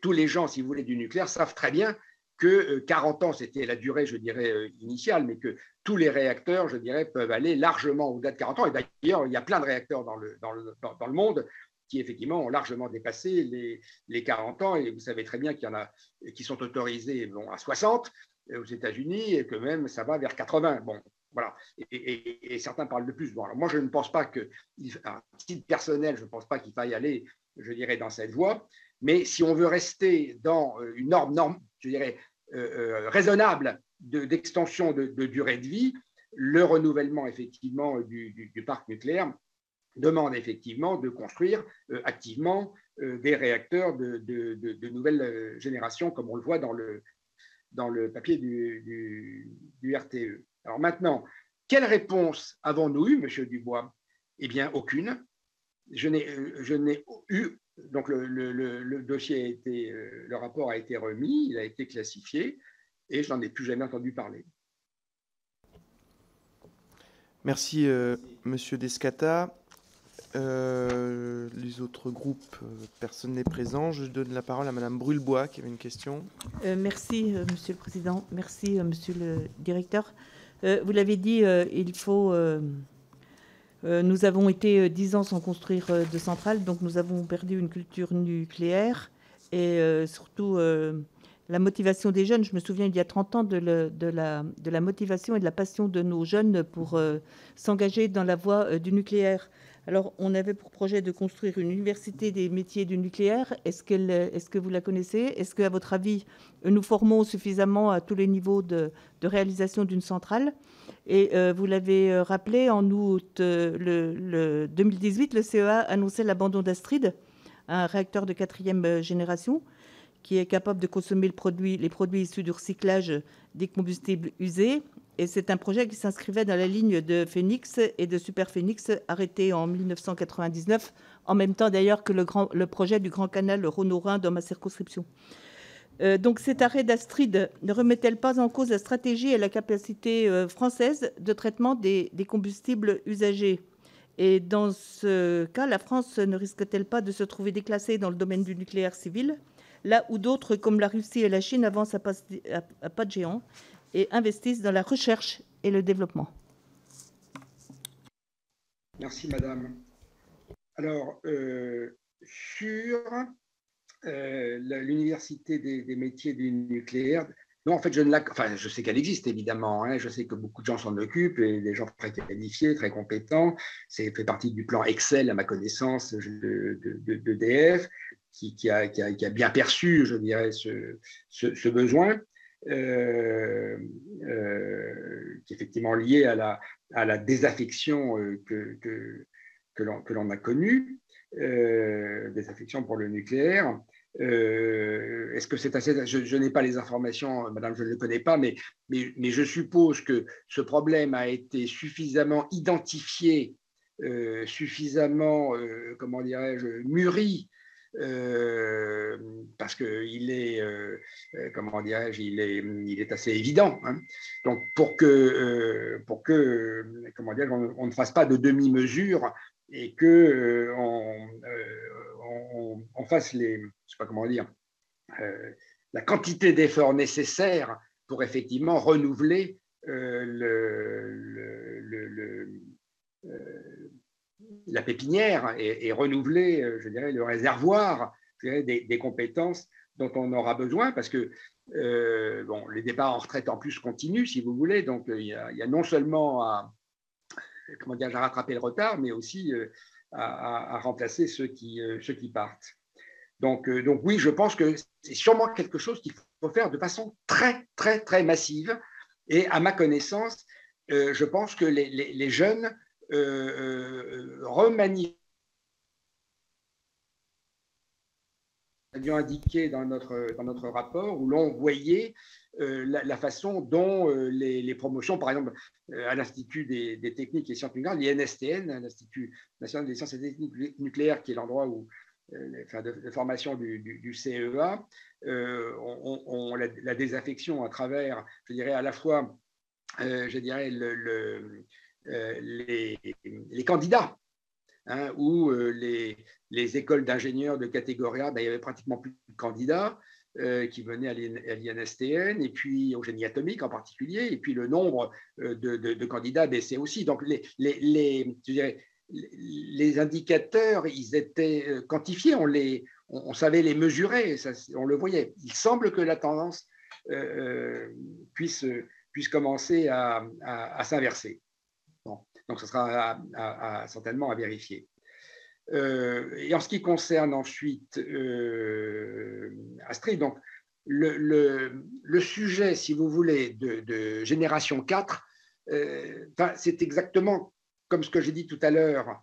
[SPEAKER 2] tous les gens, si vous voulez, du nucléaire savent très bien que 40 euh, ans, c'était la durée, je dirais, euh, initiale, mais que tous les réacteurs, je dirais, peuvent aller largement au-delà de 40 ans. Et d'ailleurs, il y a plein de réacteurs dans le, dans le, dans, le monde qui, effectivement, ont largement dépassé les, les, 40 ans. Et vous savez très bien qu'il y en a qui sont autorisés bon, à 60 euh, aux États-Unis et que même ça va vers 80. Bon, voilà. Et, certains parlent de plus. Bon, alors moi, je ne pense pas que, à titre personnel, je ne pense pas qu'il faille aller, je dirais, dans cette voie. Mais si on veut rester dans euh, une norme, je dirais, euh, euh, raisonnable d'extension de, durée de vie, le renouvellement effectivement du, parc nucléaire demande effectivement de construire activement des réacteurs de, nouvelle génération, comme on le voit dans le, dans le papier du, du RTE. Alors maintenant, quelle réponse avons-nous eu, Monsieur Dubois? Eh bien, aucune. Je n'ai eu donc le, dossier a été, euh, le rapport a été remis, il a été classifié et je n'en ai plus jamais entendu parler.
[SPEAKER 1] Merci, euh, Monsieur Descata. Euh, les autres groupes, personne n'est présent. Je donne la parole à Madame Brulebois qui avait une question.
[SPEAKER 7] merci, Monsieur le Président. Merci, Monsieur le Directeur. vous l'avez dit, il faut euh, nous avons été euh, dix ans sans construire euh, de centrales, donc nous avons perdu une culture nucléaire et surtout la motivation des jeunes. Je me souviens il y a 30 ans de, la, motivation et de la passion de nos jeunes pour euh, s'engager dans la voie euh, du nucléaire. Alors, on avait pour projet de construire une université des métiers du nucléaire. Est-ce, que vous la connaissez? Est-ce qu'à votre avis, nous formons suffisamment à tous les niveaux de, réalisation d'une centrale? Et euh, vous l'avez rappelé, en août le, 2018, le CEA annonçait l'abandon d'Astrid, un réacteur de quatrième génération qui est capable de consommer les produits issus du recyclage des combustibles usés. Et c'est un projet qui s'inscrivait dans la ligne de Phoenix et de Super Phoenix, arrêté en 1999, en même temps d'ailleurs que le, grand, le projet du Grand Canal Rhône-Rhin dans ma circonscription. Euh, donc cet arrêt d'Astrid ne remet-elle pas en cause la stratégie et la capacité euh, française de traitement des, combustibles usagés? Et dans ce cas, la France ne risque-t-elle pas de se trouver déclassée dans le domaine du nucléaire civil? Là où d'autres, comme la Russie et la Chine, avancent à pas, de géant et investissent dans la recherche et le développement.
[SPEAKER 2] Merci, Madame. Alors, euh, sur euh, l'université des, métiers du nucléaire, non, en fait, je ne la, enfin, je sais qu'elle existe évidemment. Hein. je sais que beaucoup de gens s'en occupent et des gens très qualifiés, très compétents. C'est fait partie du plan Excel, à ma connaissance, de, d'EDF qui, a, bien perçu, je dirais, ce, besoin, euh, euh, qui est effectivement lié à la, désaffection que, l'on a connue, désaffection pour le nucléaire. Est-ce que c'est assez Je, n'ai pas les informations, Madame, je ne le connais pas, mais, mais, je suppose que ce problème a été suffisamment identifié, suffisamment, comment dirais-je, mûri euh, parce qu'il est, euh, euh, comment dirais-je, il est, il est assez évident. Hein. Donc, pour que, pour que comment dire, on, ne fasse pas de demi-mesure et que on, on, fasse les, pas comment dire, la quantité d'efforts nécessaires pour effectivement renouveler le, le, le la pépinière et, renouveler, euh, je dirais, le réservoir des, compétences dont on aura besoin parce que euh, bon, les départs en retraite en plus continuent, si vous voulez. Donc, euh, il y a, non seulement comment dire, à rattraper le retard, mais aussi à, remplacer ceux qui, ceux qui partent. Donc, donc, oui, je pense que c'est sûrement quelque chose qu'il faut faire de façon très, très, très massive. Et à ma connaissance, je pense que les, les jeunes euh, indiqué dans notre, dans notre rapport, où l'on voyait euh, la, façon dont euh, les, promotions, par exemple, à l'Institut des, techniques et sciences nucléaires, l'INSTN, l'Institut national des sciences et techniques nucléaires, qui est l'endroit où, de, formation du, CEA, on, la, désaffection à travers, je dirais, à la fois, je dirais, le euh, les, candidats, hein, ou euh, les, écoles d'ingénieurs de catégorie A, ben, il y avait pratiquement plus de candidats euh, qui venaient à l'INSTN, et puis au génie atomique en particulier, et puis le nombre de, candidats baissait aussi. Donc les, les, indicateurs, ils étaient quantifiés, on, les, on, savait les mesurer, on le voyait. Il semble que la tendance puisse, puisse commencer à s'inverser. Donc, ce sera certainement à vérifier. Euh, et en ce qui concerne ensuite euh, Astrid, donc le, sujet, si vous voulez, de, génération 4, euh, c'est exactement comme ce que j'ai dit tout à l'heure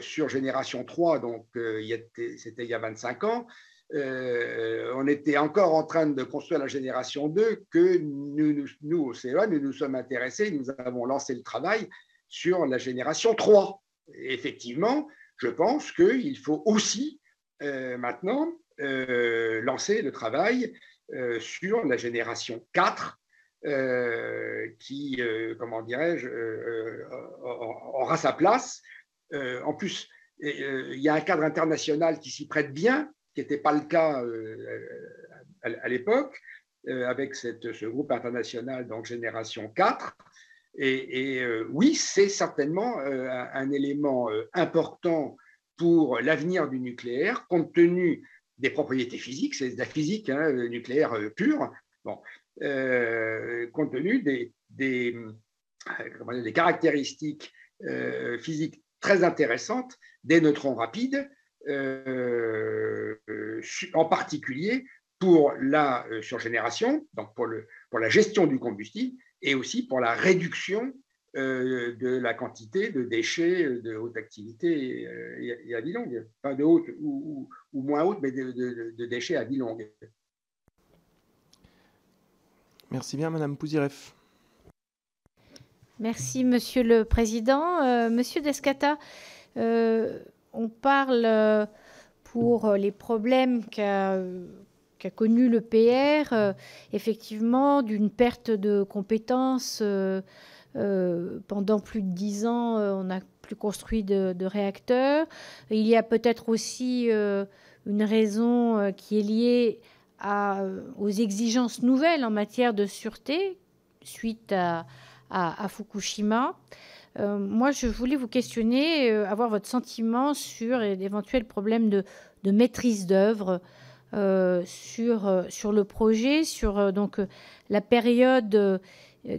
[SPEAKER 2] sur génération 3, donc c'était il y a 25 ans. on était encore en train de construire la génération 2 que nous, nous, au CEA, nous nous sommes intéressés, nous avons lancé le travail sur la génération 3. effectivement, je pense qu'il faut aussi euh, maintenant euh, lancer le travail euh, sur la génération 4, qui, comment dirais-je, aura sa place. en plus, il y a un cadre international qui s'y prête bien, qui n'était pas le cas à, l'époque, avec ce groupe international, donc Génération 4, et, euh, oui, c'est certainement euh, un, élément euh, important pour l'avenir du nucléaire, compte tenu des propriétés physiques, c'est de la physique hein, nucléaire pure, compte tenu des, caractéristiques physiques très intéressantes des neutrons rapides, en particulier pour la surgénération, donc pour la gestion du combustible, et aussi pour la réduction euh, de la quantité de déchets de haute activité et, à vie longue. Pas de haute ou, moins haute, mais de, déchets à vie longue.
[SPEAKER 1] Merci bien, Madame Pouziref.
[SPEAKER 8] Merci, Monsieur le Président. Euh, Monsieur Descata, euh, on parle pour les problèmes qu'a qu'a connu le PR, effectivement, d'une perte de compétences euh, pendant plus de dix ans, euh, on n'a plus construit de, réacteurs. Il y a peut-être aussi euh, une raison qui est liée aux exigences nouvelles en matière de sûreté suite à, Fukushima. moi, je voulais vous questionner, avoir votre sentiment sur d'éventuels problèmes de, maîtrise d'œuvre sur, sur le projet, sur donc la période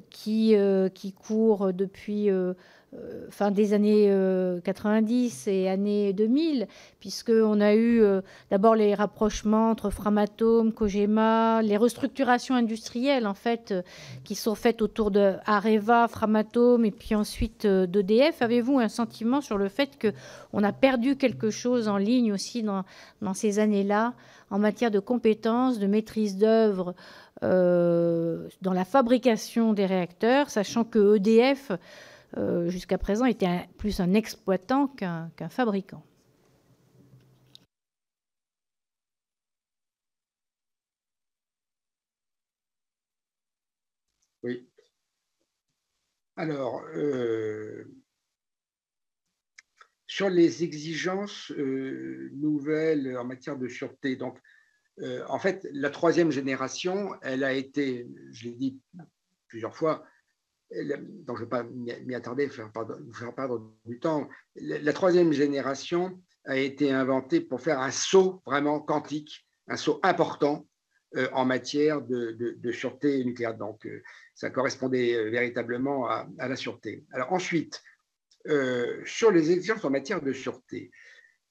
[SPEAKER 8] qui, euh, qui court depuis euh, euh, fin des années 90 et années 2000, puisqu'on a eu d'abord les rapprochements entre Framatome, Kojima, les restructurations industrielles en fait qui sont faites autour de Areva, Framatome et puis ensuite d'EDF. Avez-vous un sentiment sur le fait qu'on a perdu quelque chose en ligne aussi dans, ces années-là en matière de compétences, de maîtrise d'œuvre euh, dans la fabrication des réacteurs, sachant que EDF, euh, jusqu'à présent, était plus un exploitant qu'un fabricant.
[SPEAKER 2] Oui. Alors, euh, sur les exigences nouvelles en matière de sûreté, donc euh, en fait, la troisième génération, elle a été, je l'ai dit plusieurs fois, donc je ne vais pas m'y attarder, faire vous faire perdre du temps. La, troisième génération a été inventée pour faire un saut vraiment quantique, un saut important euh, en matière de, sûreté nucléaire. Donc, euh, ça correspondait véritablement à, la sûreté. Ensuite, sur les exigences en matière de sûreté,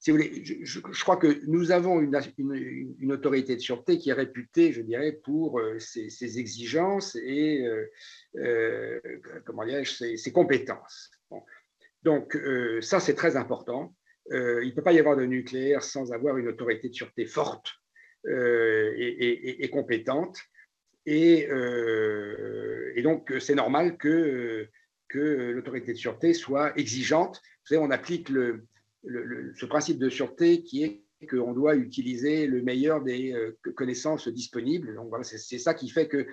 [SPEAKER 2] je, crois que nous avons une, autorité de sûreté qui est réputée, je dirais, pour euh, ses, exigences et euh, euh, comment ses, ses, compétences. Donc, ça, c'est très important. il ne peut pas y avoir de nucléaire sans avoir une autorité de sûreté forte et, compétente. Et, donc, c'est normal que l'autorité de sûreté soit exigeante. Vous savez, on applique le, ce principe de sûreté qui est qu'on doit utiliser le meilleur des euh, connaissances disponibles. Donc voilà, c'est ça qui fait que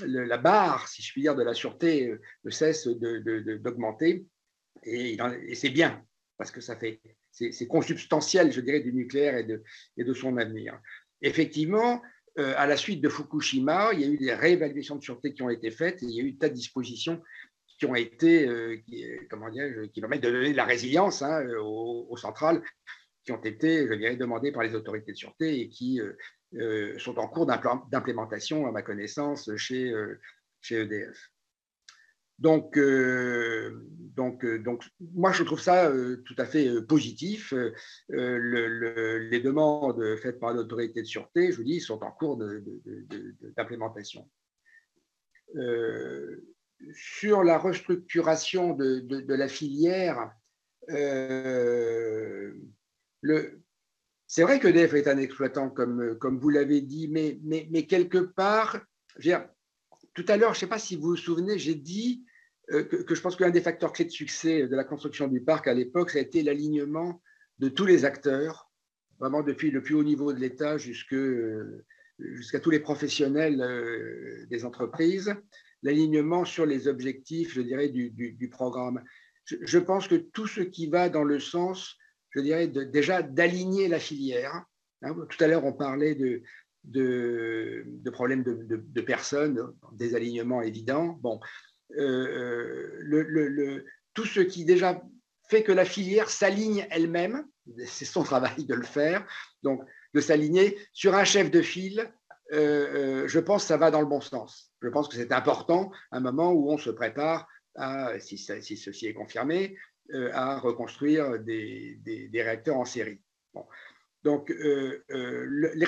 [SPEAKER 2] la barre, si je puis dire, de la sûreté euh, ne cesse d'augmenter. Et, c'est bien, parce que ça fait, c'est consubstantiel, je dirais, du nucléaire et de, son avenir. Effectivement, euh, à la suite de Fukushima, il y a eu des réévaluations de sûreté qui ont été faites et il y a eu tas de dispositions qui ont été, euh, qui, comment dire, qui permettent de donner de la résilience hein, aux, centrales, qui ont été, je dirais, demandées par les autorités de sûreté et qui euh, euh, sont en cours d'implémentation, à ma connaissance, chez, EDF. Donc, donc, donc, moi, je trouve ça tout à fait positif. les demandes faites par l'autorité de sûreté, je vous dis, sont en cours d'implémentation. Sur la restructuration de, la filière, euh, c'est vrai que DEF est un exploitant, comme, comme vous l'avez dit, mais, mais, quelque part, tout à l'heure, je ne sais pas si vous vous souvenez, j'ai dit euh, que, je pense qu'un des facteurs clés de succès de la construction du parc à l'époque, ça a été l'alignement de tous les acteurs, vraiment depuis le plus haut niveau de l'État jusqu'à tous les professionnels euh, des entreprises l'alignement sur les objectifs, je dirais, du, programme. Je, pense que tout ce qui va dans le sens, je dirais, déjà d'aligner la filière. Hein, tout à l'heure, on parlait de, problèmes de, personnes, des alignements évidents. Bon, euh, tout ce qui déjà fait que la filière s'aligne elle-même, c'est son travail de le faire, donc de s'aligner sur un chef de file. Je pense que ça va dans le bon sens. Je pense que c'est important un moment où on se prépare si, ceci est confirmé, à reconstruire des, réacteurs en série. Donc, les,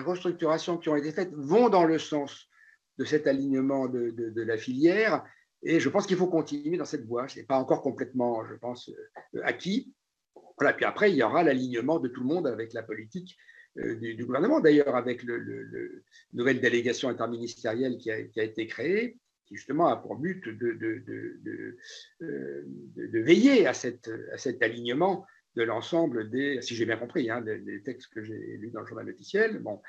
[SPEAKER 2] restructurations, qui ont été faites vont dans le sens de cet alignement de, de la filière. Et je pense qu'il faut continuer dans cette voie. Ce n'est pas encore complètement, je pense, euh, acquis. Voilà. Puis après, il y aura l'alignement de tout le monde avec la politique euh, du, gouvernement. D'ailleurs, avec la le, nouvelle délégation interministérielle qui a, été créée, qui justement a pour but de, euh, veiller à, cet alignement de l'ensemble des, si j'ai bien compris, hein, des, textes que j'ai lus dans le journal officiel, bon,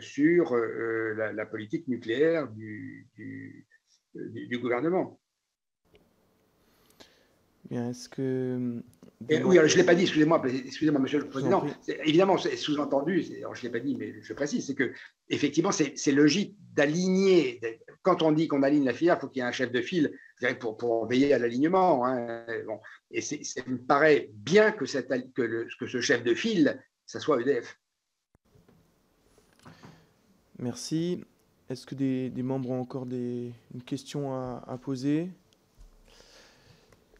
[SPEAKER 2] sur la, politique nucléaire du du, gouvernement.
[SPEAKER 1] Bien, est-ce que.
[SPEAKER 2] oui, je ne l'ai pas dit, excusez-moi, excusez-moi, monsieur le Président. Évidemment, c'est sous-entendu, je ne l'ai pas dit, mais je précise, c'est que effectivement, c'est logique d'aligner. Quand on dit qu'on aligne la filière, il faut qu'il y ait un chef de file pour, pour veiller à l'alignement. Hein. Bon. Et ça me paraît bien que, cette, que, le, que ce chef de file, ça soit EDF.
[SPEAKER 1] Merci. Est-ce que des, membres ont encore des, une question à, poser?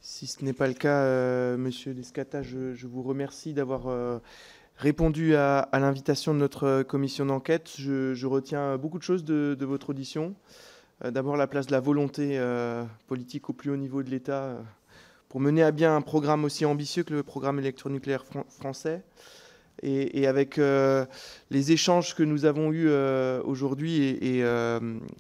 [SPEAKER 1] Si ce n'est pas le cas, euh, Monsieur Descata, je, vous remercie d'avoir euh, répondu à, l'invitation de notre commission d'enquête. Je, retiens beaucoup de choses de, votre audition. Euh, d'abord, la place de la volonté politique au plus haut niveau de l'État pour mener à bien un programme aussi ambitieux que le programme électronucléaire français et, avec euh, les échanges que nous avons eus euh, aujourd'hui et, euh,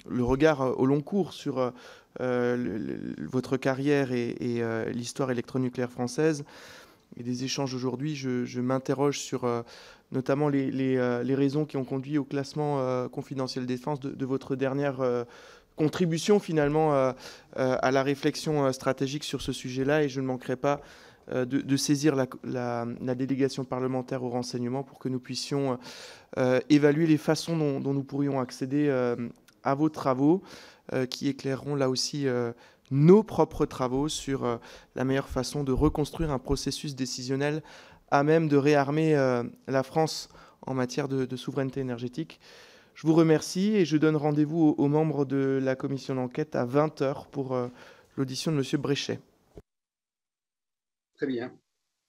[SPEAKER 1] le regard au long cours sur votre carrière et, l'histoire électronucléaire française, et des échanges aujourd'hui, je, m'interroge sur notamment les, raisons qui ont conduit au classement confidentiel défense de, votre dernière contribution finalement à la réflexion stratégique sur ce sujet-là, et je ne manquerai pas euh, de, saisir la, délégation parlementaire au renseignement pour que nous puissions euh, évaluer les façons dont, nous pourrions accéder euh, à vos travaux qui éclaireront là aussi nos propres travaux sur la meilleure façon de reconstruire un processus décisionnel à même de réarmer la France en matière de, souveraineté énergétique. Je vous remercie et je donne rendez-vous aux, membres de la commission d'enquête à 20h pour l'audition de M. Bréchet.
[SPEAKER 2] Très bien.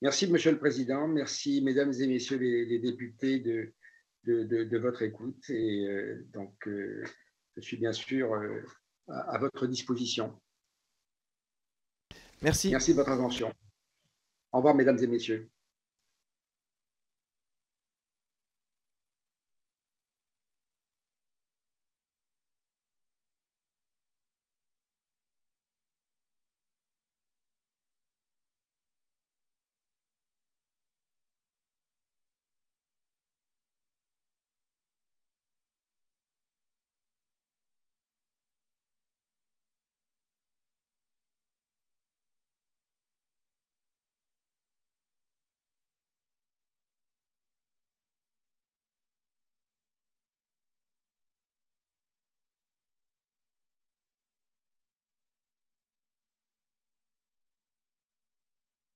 [SPEAKER 2] Merci, Monsieur le Président. Merci, Mesdames et Messieurs les, députés, de, votre écoute. Et euh, donc, euh, je suis bien sûr euh, à, votre disposition.
[SPEAKER 1] Merci.
[SPEAKER 2] Merci de votre attention. Au revoir, Mesdames et Messieurs.